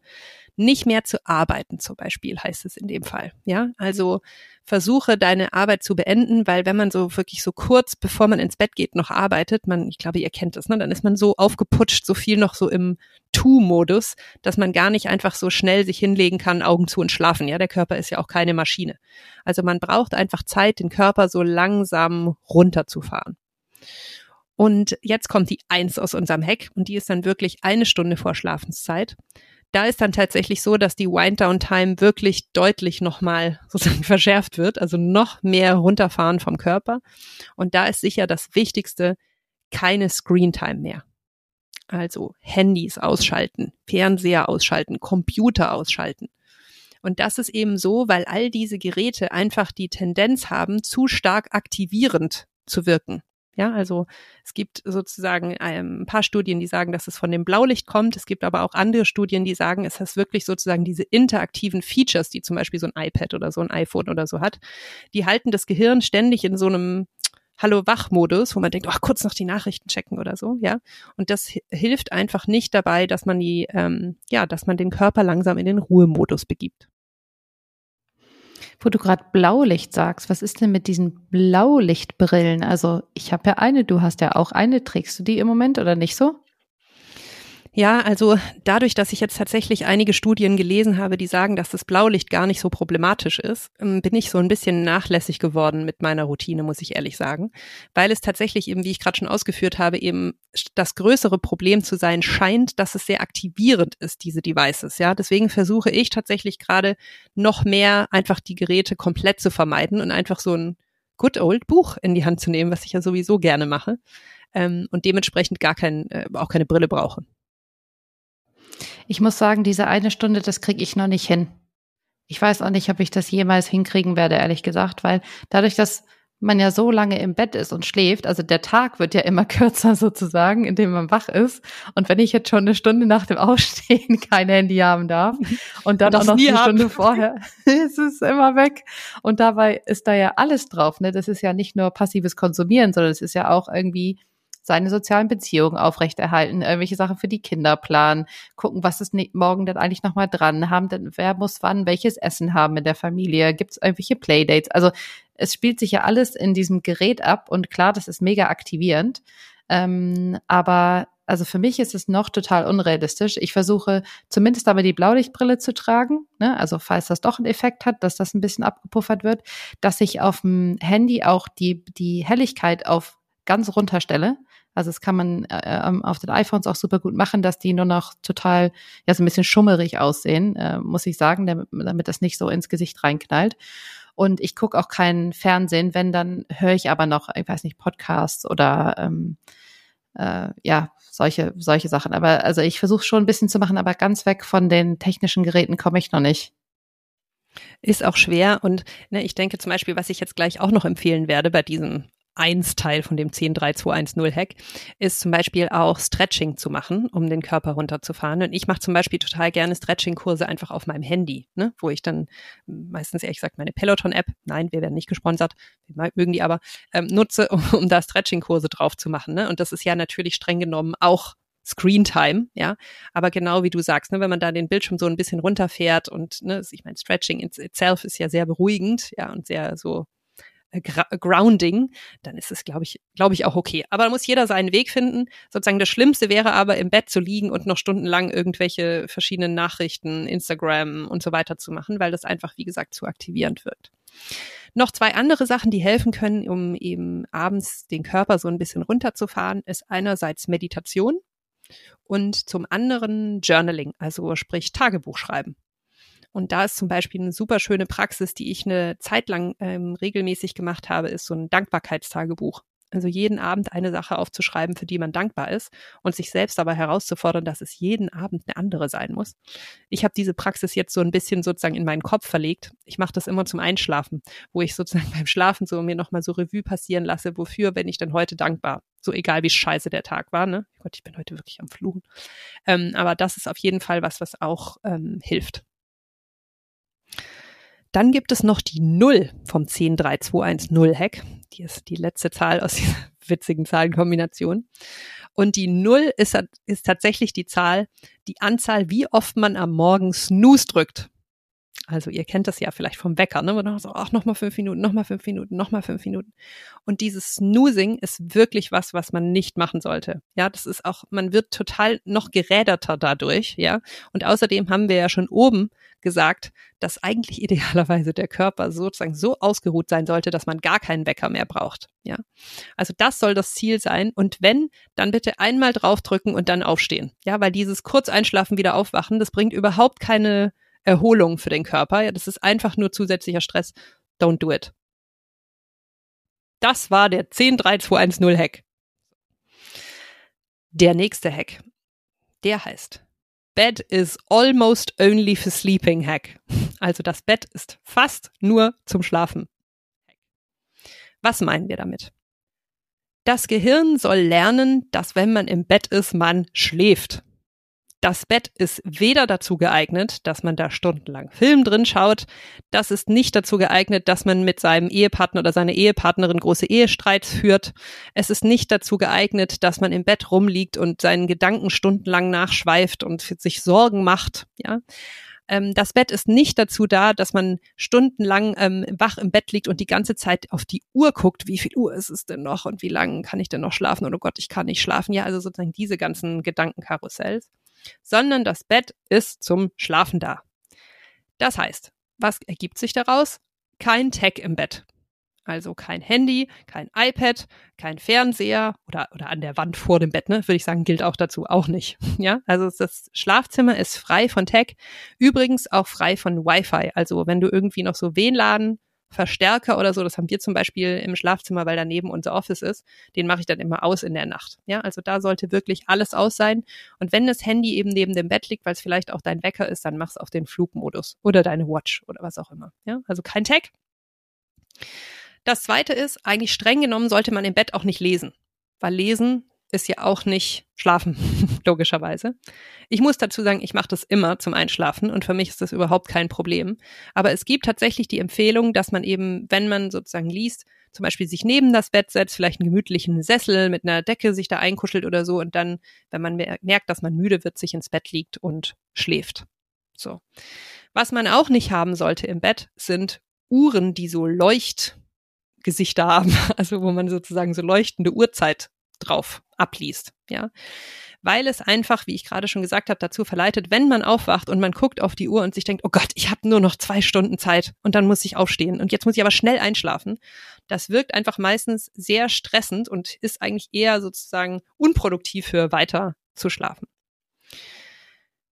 nicht mehr zu arbeiten, zum Beispiel, heißt es in dem Fall. Ja, also versuche deine Arbeit zu beenden, weil wenn man so wirklich so kurz bevor man ins Bett geht noch arbeitet, man, ich glaube, ihr kennt das, ne, dann ist man so aufgeputscht, so viel noch so im Tu-Modus, dass man gar nicht einfach so schnell sich hinlegen kann, Augen zu und schlafen. Ja, der Körper ist ja auch keine Maschine. Also man braucht einfach Zeit, den Körper so langsam runterzufahren. Und jetzt kommt die Eins aus unserem Hack und die ist dann wirklich eine Stunde vor Schlafenszeit da ist dann tatsächlich so, dass die Wind-Down-Time wirklich deutlich nochmal sozusagen verschärft wird, also noch mehr runterfahren vom Körper. Und da ist sicher das Wichtigste, keine Screen-Time mehr. Also Handys ausschalten, Fernseher ausschalten, Computer ausschalten. Und das ist eben so, weil all diese Geräte einfach die Tendenz haben, zu stark aktivierend zu wirken. Ja, also es gibt sozusagen ähm, ein paar Studien, die sagen, dass es von dem Blaulicht kommt. Es gibt aber auch andere Studien, die sagen, es ist wirklich sozusagen diese interaktiven Features, die zum Beispiel so ein iPad oder so ein iPhone oder so hat. Die halten das Gehirn ständig in so einem Hallo-Wach-Modus, wo man denkt, ach, kurz noch die Nachrichten checken oder so, ja. Und das hilft einfach nicht dabei, dass man die, ähm, ja, dass man den Körper langsam in den Ruhemodus begibt. Wo du gerade Blaulicht sagst, was ist denn mit diesen Blaulichtbrillen? Also ich habe ja eine, du hast ja auch eine. Trägst du die im Moment oder nicht so? Ja, also dadurch, dass ich jetzt tatsächlich einige Studien gelesen habe, die sagen, dass das Blaulicht gar nicht so problematisch ist, ähm, bin ich so ein bisschen nachlässig geworden mit meiner Routine, muss ich ehrlich sagen, weil es tatsächlich eben, wie ich gerade schon ausgeführt habe, eben das größere Problem zu sein scheint, dass es sehr aktivierend ist, diese Devices. Ja, deswegen versuche ich tatsächlich gerade noch mehr einfach die Geräte komplett zu vermeiden und einfach so ein Good Old Buch in die Hand zu nehmen, was ich ja sowieso gerne mache. Ähm, und dementsprechend gar kein, äh, auch keine Brille brauche. Ich muss sagen, diese eine Stunde, das kriege ich noch nicht hin. Ich weiß auch nicht, ob ich das jemals hinkriegen werde, ehrlich gesagt, weil dadurch, dass man ja so lange im Bett ist und schläft, also der Tag wird ja immer kürzer sozusagen, indem man wach ist. Und wenn ich jetzt schon eine Stunde nach dem Ausstehen kein Handy haben darf und dann auch noch eine hab. Stunde vorher, ist es immer weg. Und dabei ist da ja alles drauf. Ne? Das ist ja nicht nur passives Konsumieren, sondern es ist ja auch irgendwie seine sozialen Beziehungen aufrechterhalten, irgendwelche Sachen für die Kinder planen, gucken, was ist morgen denn eigentlich nochmal dran, haben denn, wer muss wann welches Essen haben in der Familie, gibt es irgendwelche Playdates, also es spielt sich ja alles in diesem Gerät ab und klar, das ist mega aktivierend, ähm, aber also für mich ist es noch total unrealistisch. Ich versuche zumindest aber die Blaulichtbrille zu tragen, ne? also falls das doch einen Effekt hat, dass das ein bisschen abgepuffert wird, dass ich auf dem Handy auch die, die Helligkeit auf ganz runterstelle. Also das kann man äh, ähm, auf den iPhones auch super gut machen, dass die nur noch total, ja, so ein bisschen schummerig aussehen, äh, muss ich sagen, damit, damit das nicht so ins Gesicht reinknallt. Und ich gucke auch kein Fernsehen, wenn, dann höre ich aber noch, ich weiß nicht, Podcasts oder ähm, äh, ja, solche, solche Sachen. Aber also ich versuche schon ein bisschen zu machen, aber ganz weg von den technischen Geräten komme ich noch nicht. Ist auch schwer und ne, ich denke zum Beispiel, was ich jetzt gleich auch noch empfehlen werde bei diesem 1 Teil von dem 103210-Hack ist zum Beispiel auch Stretching zu machen, um den Körper runterzufahren. Und ich mache zum Beispiel total gerne Stretching-Kurse einfach auf meinem Handy, ne? wo ich dann meistens ehrlich gesagt meine Peloton-App, nein, wir werden nicht gesponsert, wir mögen die aber, ähm, nutze, um, um da Stretching-Kurse drauf zu machen. Ne? Und das ist ja natürlich streng genommen auch Screen Time, ja. Aber genau wie du sagst, ne, wenn man da den Bildschirm so ein bisschen runterfährt und ne, ich meine, Stretching itself ist ja sehr beruhigend, ja, und sehr so grounding, dann ist es, glaube ich, glaube ich auch okay. Aber da muss jeder seinen Weg finden. Sozusagen das Schlimmste wäre aber, im Bett zu liegen und noch stundenlang irgendwelche verschiedenen Nachrichten, Instagram und so weiter zu machen, weil das einfach, wie gesagt, zu aktivierend wirkt. Noch zwei andere Sachen, die helfen können, um eben abends den Körper so ein bisschen runterzufahren, ist einerseits Meditation und zum anderen Journaling, also sprich Tagebuch schreiben. Und da ist zum Beispiel eine super schöne Praxis, die ich eine Zeit lang ähm, regelmäßig gemacht habe, ist so ein Dankbarkeitstagebuch. Also jeden Abend eine Sache aufzuschreiben, für die man dankbar ist und sich selbst aber herauszufordern, dass es jeden Abend eine andere sein muss. Ich habe diese Praxis jetzt so ein bisschen sozusagen in meinen Kopf verlegt. Ich mache das immer zum Einschlafen, wo ich sozusagen beim Schlafen so mir nochmal so Revue passieren lasse, wofür bin ich denn heute dankbar? So egal wie scheiße der Tag war, ne? Gott, ich bin heute wirklich am Fluchen. Ähm, aber das ist auf jeden Fall was, was auch ähm, hilft. Dann gibt es noch die Null vom 103210 Hack. Die ist die letzte Zahl aus dieser witzigen Zahlenkombination. Und die Null ist, ist tatsächlich die Zahl, die Anzahl, wie oft man am Morgen Snooze drückt. Also ihr kennt das ja vielleicht vom Wecker, ne? Man so, ach, noch mal fünf Minuten, noch mal fünf Minuten, noch mal fünf Minuten. Und dieses Snoozing ist wirklich was, was man nicht machen sollte. Ja, das ist auch, man wird total noch geräderter dadurch, ja. Und außerdem haben wir ja schon oben gesagt, dass eigentlich idealerweise der Körper sozusagen so ausgeruht sein sollte, dass man gar keinen Wecker mehr braucht. Ja, also das soll das Ziel sein. Und wenn, dann bitte einmal draufdrücken und dann aufstehen. Ja, weil dieses kurz einschlafen, wieder aufwachen, das bringt überhaupt keine Erholung für den Körper. Ja, das ist einfach nur zusätzlicher Stress. Don't do it. Das war der 103210 Hack. Der nächste Hack, der heißt Bed is almost only for sleeping Hack. Also das Bett ist fast nur zum Schlafen. Was meinen wir damit? Das Gehirn soll lernen, dass wenn man im Bett ist, man schläft. Das Bett ist weder dazu geeignet, dass man da stundenlang Film drin schaut. Das ist nicht dazu geeignet, dass man mit seinem Ehepartner oder seiner Ehepartnerin große Ehestreits führt. Es ist nicht dazu geeignet, dass man im Bett rumliegt und seinen Gedanken stundenlang nachschweift und sich Sorgen macht. Ja. Ähm, das Bett ist nicht dazu da, dass man stundenlang ähm, wach im Bett liegt und die ganze Zeit auf die Uhr guckt, wie viel Uhr ist es denn noch und wie lange kann ich denn noch schlafen und oh Gott, ich kann nicht schlafen. Ja, also sozusagen diese ganzen Gedankenkarussells sondern das Bett ist zum Schlafen da. Das heißt, was ergibt sich daraus? Kein Tech im Bett. Also kein Handy, kein iPad, kein Fernseher oder, oder an der Wand vor dem Bett, ne, würde ich sagen, gilt auch dazu auch nicht. Ja, also das Schlafzimmer ist frei von Tech, übrigens auch frei von Wi-Fi. Also wenn du irgendwie noch so WLAN Verstärker oder so, das haben wir zum Beispiel im Schlafzimmer, weil daneben unser Office ist, den mache ich dann immer aus in der Nacht. Ja, also da sollte wirklich alles aus sein. Und wenn das Handy eben neben dem Bett liegt, weil es vielleicht auch dein Wecker ist, dann mach's auf den Flugmodus oder deine Watch oder was auch immer. Ja, also kein Tag. Das zweite ist, eigentlich streng genommen sollte man im Bett auch nicht lesen, weil lesen ist ja auch nicht schlafen, logischerweise. Ich muss dazu sagen, ich mache das immer zum Einschlafen und für mich ist das überhaupt kein Problem. Aber es gibt tatsächlich die Empfehlung, dass man eben, wenn man sozusagen liest, zum Beispiel sich neben das Bett setzt, vielleicht einen gemütlichen Sessel mit einer Decke sich da einkuschelt oder so und dann, wenn man merkt, dass man müde wird, sich ins Bett liegt und schläft. So. Was man auch nicht haben sollte im Bett sind Uhren, die so Leuchtgesichter haben, also wo man sozusagen so leuchtende Uhrzeit drauf abliest, ja weil es einfach, wie ich gerade schon gesagt habe, dazu verleitet, wenn man aufwacht und man guckt auf die Uhr und sich denkt, oh Gott, ich habe nur noch zwei Stunden Zeit und dann muss ich aufstehen und jetzt muss ich aber schnell einschlafen. Das wirkt einfach meistens sehr stressend und ist eigentlich eher sozusagen unproduktiv für weiter zu schlafen.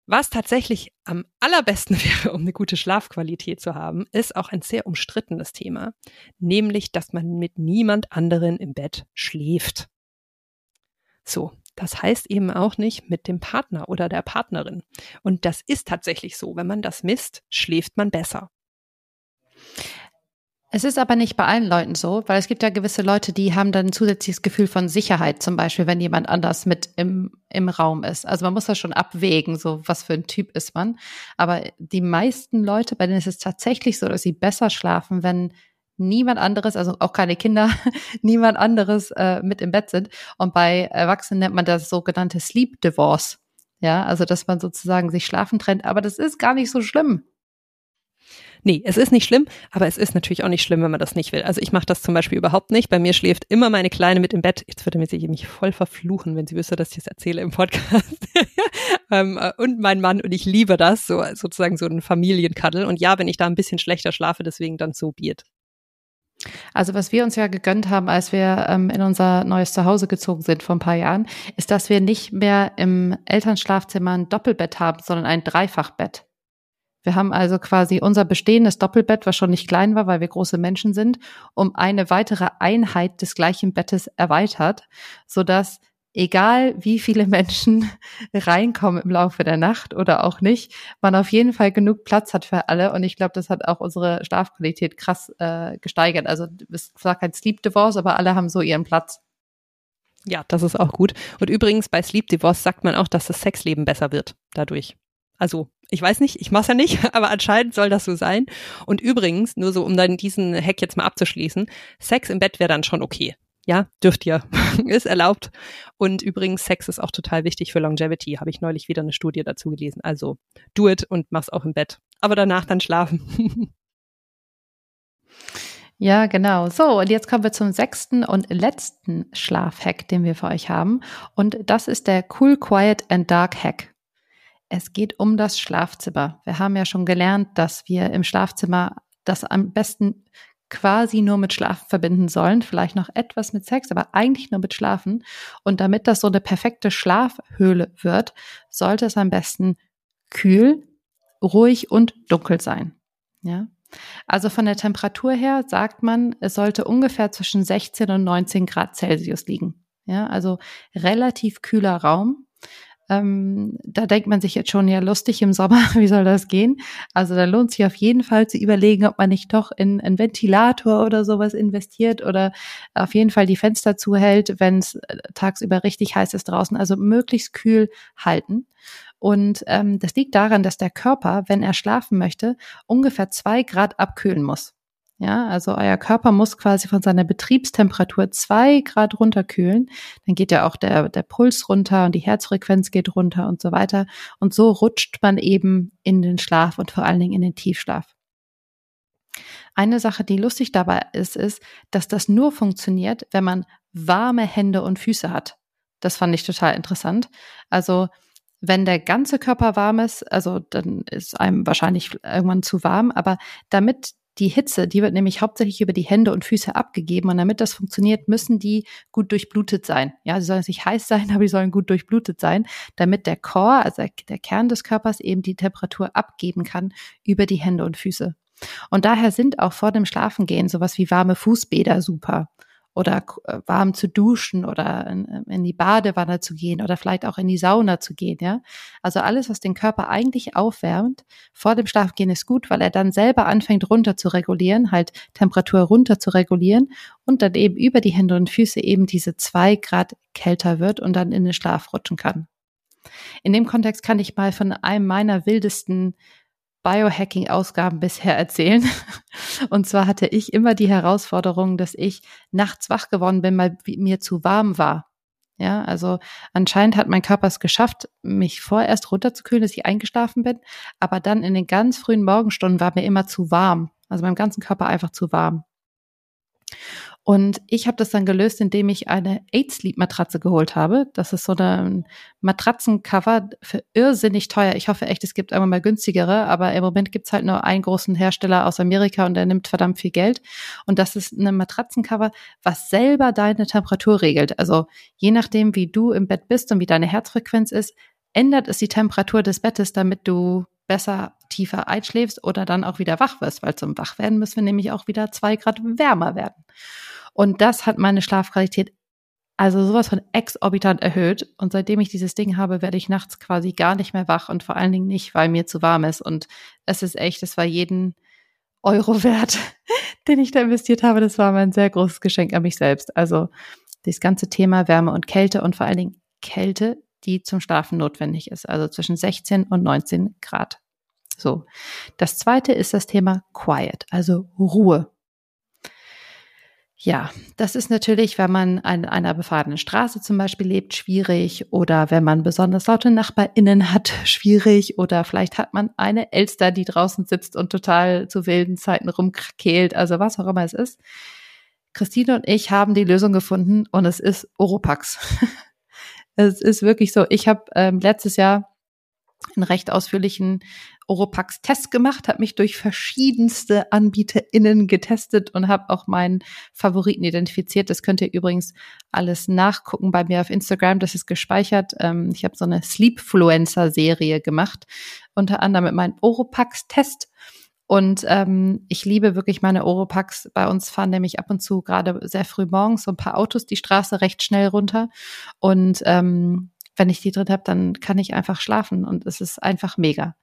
Was tatsächlich am allerbesten wäre, um eine gute Schlafqualität zu haben, ist auch ein sehr umstrittenes Thema, nämlich, dass man mit niemand anderen im Bett schläft. So, das heißt eben auch nicht mit dem Partner oder der Partnerin. Und das ist tatsächlich so. Wenn man das misst, schläft man besser. Es ist aber nicht bei allen Leuten so, weil es gibt ja gewisse Leute, die haben dann ein zusätzliches Gefühl von Sicherheit, zum Beispiel, wenn jemand anders mit im, im Raum ist. Also man muss das schon abwägen, so was für ein Typ ist man. Aber die meisten Leute, bei denen ist es tatsächlich so, dass sie besser schlafen, wenn niemand anderes, also auch keine Kinder, niemand anderes äh, mit im Bett sind. Und bei Erwachsenen nennt man das sogenannte Sleep Divorce. Ja, also dass man sozusagen sich schlafen trennt. Aber das ist gar nicht so schlimm. Nee, es ist nicht schlimm, aber es ist natürlich auch nicht schlimm, wenn man das nicht will. Also ich mache das zum Beispiel überhaupt nicht. Bei mir schläft immer meine Kleine mit im Bett. Jetzt würde mir sie mich voll verfluchen, wenn sie wüsste, dass ich das erzähle im Podcast. ähm, äh, und mein Mann und ich liebe das, so sozusagen so ein Familienkaddel. Und ja, wenn ich da ein bisschen schlechter schlafe, deswegen dann so biert. Also was wir uns ja gegönnt haben, als wir ähm, in unser neues Zuhause gezogen sind vor ein paar Jahren, ist, dass wir nicht mehr im Elternschlafzimmer ein Doppelbett haben, sondern ein Dreifachbett. Wir haben also quasi unser bestehendes Doppelbett, was schon nicht klein war, weil wir große Menschen sind, um eine weitere Einheit des gleichen Bettes erweitert, so dass egal wie viele Menschen reinkommen im Laufe der Nacht oder auch nicht, man auf jeden Fall genug Platz hat für alle. Und ich glaube, das hat auch unsere Schlafqualität krass äh, gesteigert. Also es zwar kein Sleep Divorce, aber alle haben so ihren Platz. Ja, das ist auch gut. Und übrigens bei Sleep Divorce sagt man auch, dass das Sexleben besser wird dadurch. Also ich weiß nicht, ich mach's ja nicht, aber anscheinend soll das so sein. Und übrigens, nur so um dann diesen Hack jetzt mal abzuschließen, Sex im Bett wäre dann schon okay ja, dürft ihr, ist erlaubt. Und übrigens, Sex ist auch total wichtig für Longevity, habe ich neulich wieder eine Studie dazu gelesen. Also, do it und mach's auch im Bett. Aber danach dann schlafen. Ja, genau. So, und jetzt kommen wir zum sechsten und letzten Schlafhack, den wir für euch haben. Und das ist der Cool, Quiet and Dark Hack. Es geht um das Schlafzimmer. Wir haben ja schon gelernt, dass wir im Schlafzimmer das am besten quasi nur mit Schlafen verbinden sollen, vielleicht noch etwas mit Sex, aber eigentlich nur mit Schlafen. Und damit das so eine perfekte Schlafhöhle wird, sollte es am besten kühl, ruhig und dunkel sein. Ja. Also von der Temperatur her sagt man, es sollte ungefähr zwischen 16 und 19 Grad Celsius liegen. Ja, also relativ kühler Raum. Ähm, da denkt man sich jetzt schon, ja, lustig im Sommer, wie soll das gehen? Also da lohnt sich auf jeden Fall zu überlegen, ob man nicht doch in einen Ventilator oder sowas investiert oder auf jeden Fall die Fenster zuhält, wenn es äh, tagsüber richtig heiß ist draußen. Also möglichst kühl halten. Und ähm, das liegt daran, dass der Körper, wenn er schlafen möchte, ungefähr zwei Grad abkühlen muss. Ja, also euer Körper muss quasi von seiner Betriebstemperatur zwei Grad runterkühlen. Dann geht ja auch der, der Puls runter und die Herzfrequenz geht runter und so weiter. Und so rutscht man eben in den Schlaf und vor allen Dingen in den Tiefschlaf. Eine Sache, die lustig dabei ist, ist, dass das nur funktioniert, wenn man warme Hände und Füße hat. Das fand ich total interessant. Also, wenn der ganze Körper warm ist, also dann ist einem wahrscheinlich irgendwann zu warm, aber damit die Hitze, die wird nämlich hauptsächlich über die Hände und Füße abgegeben. Und damit das funktioniert, müssen die gut durchblutet sein. Ja, sie sollen nicht heiß sein, aber sie sollen gut durchblutet sein, damit der Core, also der Kern des Körpers, eben die Temperatur abgeben kann über die Hände und Füße. Und daher sind auch vor dem Schlafengehen sowas wie warme Fußbäder super oder äh, warm zu duschen oder in, in, die Badewanne zu gehen oder vielleicht auch in die Sauna zu gehen, ja. Also alles, was den Körper eigentlich aufwärmt, vor dem Schlafgehen ist gut, weil er dann selber anfängt runter zu regulieren, halt Temperatur runter zu regulieren und dann eben über die Hände und Füße eben diese zwei Grad kälter wird und dann in den Schlaf rutschen kann. In dem Kontext kann ich mal von einem meiner wildesten Biohacking-Ausgaben bisher erzählen. Und zwar hatte ich immer die Herausforderung, dass ich nachts wach geworden bin, weil mir zu warm war. Ja, also anscheinend hat mein Körper es geschafft, mich vorerst runterzukühlen, dass ich eingeschlafen bin, aber dann in den ganz frühen Morgenstunden war mir immer zu warm. Also meinem ganzen Körper einfach zu warm. Und ich habe das dann gelöst, indem ich eine Eight Sleep Matratze geholt habe. Das ist so ein Matratzencover für irrsinnig teuer. Ich hoffe echt, es gibt einmal mal günstigere, aber im Moment gibt's halt nur einen großen Hersteller aus Amerika und der nimmt verdammt viel Geld. Und das ist eine Matratzencover, was selber deine Temperatur regelt. Also je nachdem, wie du im Bett bist und wie deine Herzfrequenz ist, ändert es die Temperatur des Bettes, damit du besser tiefer einschläfst oder dann auch wieder wach wirst, weil zum Wachwerden müssen wir nämlich auch wieder zwei Grad wärmer werden. Und das hat meine Schlafqualität also sowas von exorbitant erhöht. Und seitdem ich dieses Ding habe, werde ich nachts quasi gar nicht mehr wach und vor allen Dingen nicht, weil mir zu warm ist. Und es ist echt, es war jeden Euro wert, den ich da investiert habe. Das war mein sehr großes Geschenk an mich selbst. Also das ganze Thema Wärme und Kälte und vor allen Dingen Kälte, die zum Schlafen notwendig ist. Also zwischen 16 und 19 Grad. So. Das zweite ist das Thema Quiet, also Ruhe. Ja, das ist natürlich, wenn man an einer befahrenen Straße zum Beispiel lebt, schwierig oder wenn man besonders laute NachbarInnen hat, schwierig oder vielleicht hat man eine Elster, die draußen sitzt und total zu wilden Zeiten rumkrakelt, also was auch immer es ist. Christine und ich haben die Lösung gefunden und es ist Oropax. es ist wirklich so. Ich habe ähm, letztes Jahr einen recht ausführlichen Oropax-Test gemacht, habe mich durch verschiedenste AnbieterInnen getestet und habe auch meinen Favoriten identifiziert. Das könnt ihr übrigens alles nachgucken bei mir auf Instagram. Das ist gespeichert. Ähm, ich habe so eine Sleepfluencer-Serie gemacht, unter anderem mit meinem Oropax-Test. Und ähm, ich liebe wirklich meine Oropax. Bei uns fahren nämlich ab und zu gerade sehr früh morgens so ein paar Autos die Straße recht schnell runter. Und ähm, wenn ich die drin habe, dann kann ich einfach schlafen und es ist einfach mega.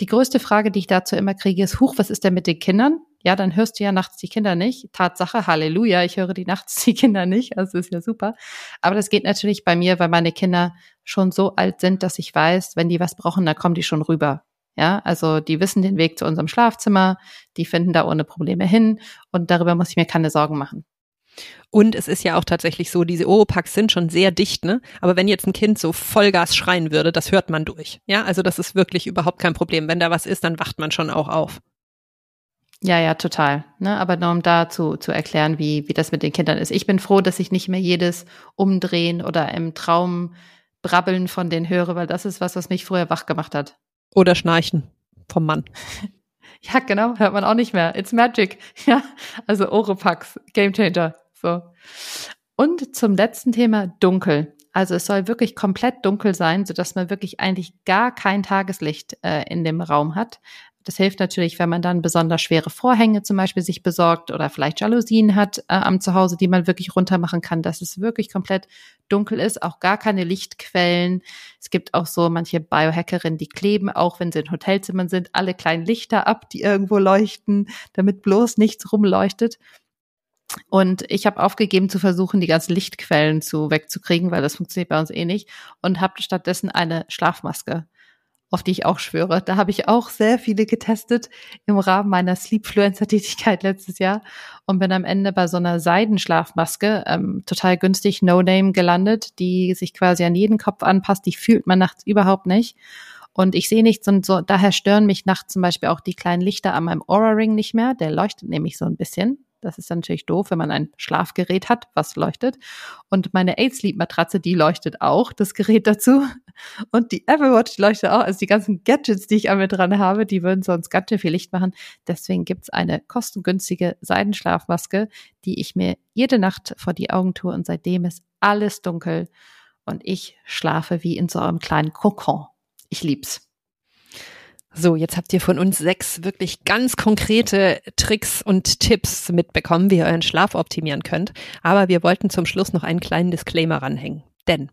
Die größte Frage, die ich dazu immer kriege, ist, huch, was ist denn mit den Kindern? Ja, dann hörst du ja nachts die Kinder nicht. Tatsache, Halleluja, ich höre die nachts die Kinder nicht. Also ist ja super. Aber das geht natürlich bei mir, weil meine Kinder schon so alt sind, dass ich weiß, wenn die was brauchen, dann kommen die schon rüber. Ja, also die wissen den Weg zu unserem Schlafzimmer, die finden da ohne Probleme hin und darüber muss ich mir keine Sorgen machen. Und es ist ja auch tatsächlich so, diese Oropax sind schon sehr dicht, ne? Aber wenn jetzt ein Kind so Vollgas schreien würde, das hört man durch. Ja, also das ist wirklich überhaupt kein Problem. Wenn da was ist, dann wacht man schon auch auf. Ja, ja, total. Ne? Aber nur um da zu, zu erklären, wie, wie das mit den Kindern ist. Ich bin froh, dass ich nicht mehr jedes Umdrehen oder im Traum brabbeln von denen höre, weil das ist was, was mich früher wach gemacht hat. Oder Schnarchen vom Mann. Ja, genau, hört man auch nicht mehr. It's magic. Ja, also Oropax, Game Changer. So. Und zum letzten Thema dunkel. Also es soll wirklich komplett dunkel sein, sodass man wirklich eigentlich gar kein Tageslicht äh, in dem Raum hat. Das hilft natürlich, wenn man dann besonders schwere Vorhänge zum Beispiel sich besorgt oder vielleicht Jalousien hat äh, am Zuhause, die man wirklich runter machen kann, dass es wirklich komplett dunkel ist, auch gar keine Lichtquellen. Es gibt auch so manche Biohackerinnen, die kleben, auch wenn sie in Hotelzimmern sind, alle kleinen Lichter ab, die irgendwo leuchten, damit bloß nichts rumleuchtet. Und ich habe aufgegeben zu versuchen, die ganzen Lichtquellen zu wegzukriegen, weil das funktioniert bei uns eh nicht. Und habe stattdessen eine Schlafmaske, auf die ich auch schwöre. Da habe ich auch sehr viele getestet im Rahmen meiner Sleepfluencer-Tätigkeit letztes Jahr und bin am Ende bei so einer Seidenschlafmaske ähm, total günstig No-Name gelandet, die sich quasi an jeden Kopf anpasst. Die fühlt man nachts überhaupt nicht. Und ich sehe nichts und so, daher stören mich nachts zum Beispiel auch die kleinen Lichter an meinem Aura-Ring nicht mehr. Der leuchtet nämlich so ein bisschen. Das ist natürlich doof, wenn man ein Schlafgerät hat, was leuchtet. Und meine Eight Sleep Matratze, die leuchtet auch, das Gerät dazu. Und die Apple Watch leuchtet auch. Also die ganzen Gadgets, die ich an mir dran habe, die würden sonst ganz schön viel Licht machen. Deswegen gibt's eine kostengünstige Seidenschlafmaske, die ich mir jede Nacht vor die Augen tue. Und seitdem ist alles dunkel. Und ich schlafe wie in so einem kleinen Kokon. Ich lieb's. So, jetzt habt ihr von uns sechs wirklich ganz konkrete Tricks und Tipps mitbekommen, wie ihr euren Schlaf optimieren könnt. Aber wir wollten zum Schluss noch einen kleinen Disclaimer ranhängen. Denn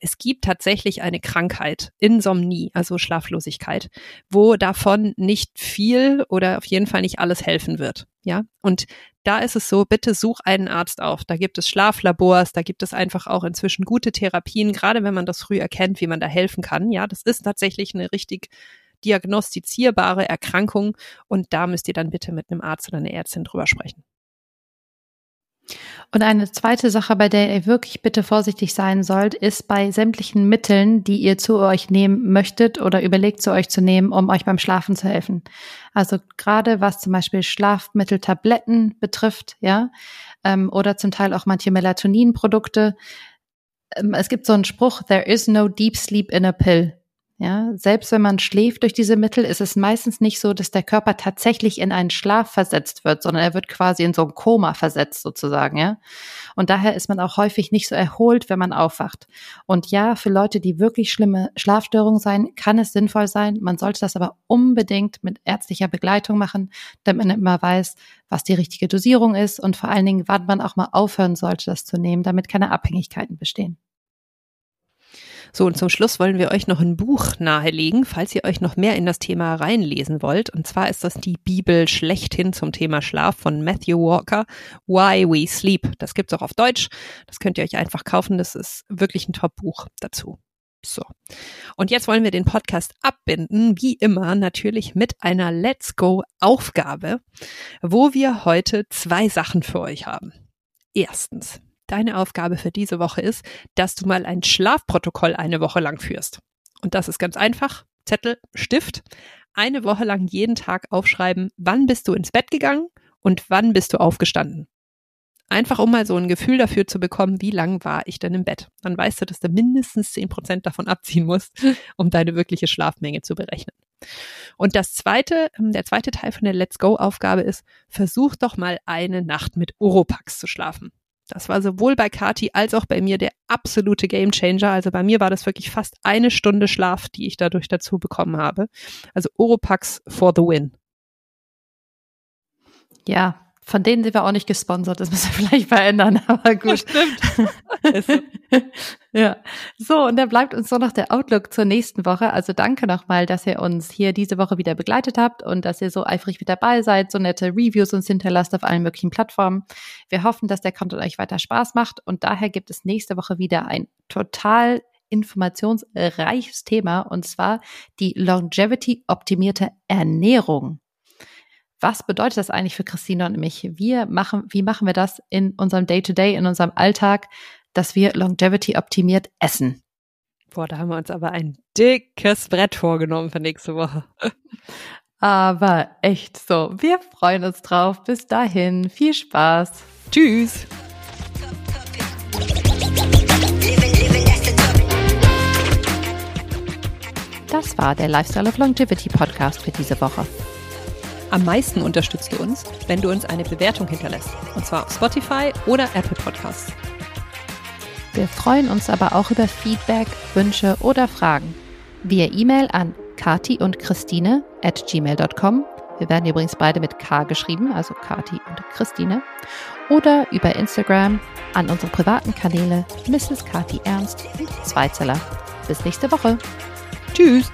es gibt tatsächlich eine Krankheit, Insomnie, also Schlaflosigkeit, wo davon nicht viel oder auf jeden Fall nicht alles helfen wird. Ja, und da ist es so, bitte such einen Arzt auf. Da gibt es Schlaflabors, da gibt es einfach auch inzwischen gute Therapien, gerade wenn man das früh erkennt, wie man da helfen kann. Ja, das ist tatsächlich eine richtig diagnostizierbare Erkrankung und da müsst ihr dann bitte mit einem Arzt oder einer Ärztin drüber sprechen. Und eine zweite Sache, bei der ihr wirklich bitte vorsichtig sein sollt, ist bei sämtlichen Mitteln, die ihr zu euch nehmen möchtet oder überlegt zu euch zu nehmen, um euch beim Schlafen zu helfen. Also gerade was zum Beispiel Schlafmitteltabletten betrifft, ja, ähm, oder zum Teil auch manche Melatoninprodukte. Ähm, es gibt so einen Spruch, there is no deep sleep in a pill. Ja, selbst wenn man schläft durch diese Mittel, ist es meistens nicht so, dass der Körper tatsächlich in einen Schlaf versetzt wird, sondern er wird quasi in so ein Koma versetzt sozusagen, ja. Und daher ist man auch häufig nicht so erholt, wenn man aufwacht. Und ja, für Leute, die wirklich schlimme Schlafstörungen sein, kann es sinnvoll sein. Man sollte das aber unbedingt mit ärztlicher Begleitung machen, damit man immer weiß, was die richtige Dosierung ist und vor allen Dingen, wann man auch mal aufhören sollte, das zu nehmen, damit keine Abhängigkeiten bestehen. So, und zum Schluss wollen wir euch noch ein Buch nahelegen, falls ihr euch noch mehr in das Thema reinlesen wollt. Und zwar ist das die Bibel schlechthin zum Thema Schlaf von Matthew Walker, Why We Sleep. Das gibt's auch auf Deutsch. Das könnt ihr euch einfach kaufen. Das ist wirklich ein Top-Buch dazu. So. Und jetzt wollen wir den Podcast abbinden, wie immer natürlich mit einer Let's Go Aufgabe, wo wir heute zwei Sachen für euch haben. Erstens, deine Aufgabe für diese Woche ist, dass du mal ein Schlafprotokoll eine Woche lang führst. Und das ist ganz einfach. Zettel, Stift. Eine Woche lang jeden Tag aufschreiben, wann bist du ins Bett gegangen und wann bist du aufgestanden. Einfach um mal so ein Gefühl dafür zu bekommen, wie lang war ich denn im Bett. Dann weißt du, dass du mindestens zehn Prozent davon abziehen musst, um deine wirkliche Schlafmenge zu berechnen. Und das zweite, ähm, der zweite Teil von der Let's Go Aufgabe ist, versuch doch mal eine Nacht mit Oropax zu schlafen. Das war sowohl bei Kati als auch bei mir der absolute Gamechanger. Also bei mir war das wirklich fast eine Stunde Schlaf, die ich dadurch dazu bekommen habe. Also Oropax for the win. Ja, von denen sind wir auch nicht gesponsert, das müssen wir vielleicht verändern, aber gut. Stimmt. ja. So, und dann bleibt uns nur noch der Outlook zur nächsten Woche. Also danke nochmal, dass ihr uns hier diese Woche wieder begleitet habt und dass ihr so eifrig mit dabei seid, so nette Reviews uns hinterlasst auf allen möglichen Plattformen. Wir hoffen, dass der Content euch weiter Spaß macht und daher gibt es nächste Woche wieder ein total informationsreiches Thema und zwar die Longevity optimierte Ernährung was bedeutet das eigentlich für Christina und mich? Wir machen, wie machen wir das in unserem Day-to-Day, -Day, in unserem Alltag, dass wir Longevity optimiert essen? Boah, da haben wir uns aber ein dickes Brett vorgenommen für nächste Woche. Aber echt so. Wir freuen uns drauf. Bis dahin. Viel Spaß. Tschüss. Das war der Lifestyle of Longevity Podcast für diese Woche. Am meisten unterstützt du uns, wenn du uns eine Bewertung hinterlässt. Und zwar auf Spotify oder Apple Podcasts. Wir freuen uns aber auch über Feedback, Wünsche oder Fragen. Via E-Mail an kati und Christine at gmail.com. Wir werden übrigens beide mit K geschrieben, also Kati und Christine. Oder über Instagram an unsere privaten Kanäle Mrs. Kati Ernst und Zweizeller. Bis nächste Woche. Tschüss.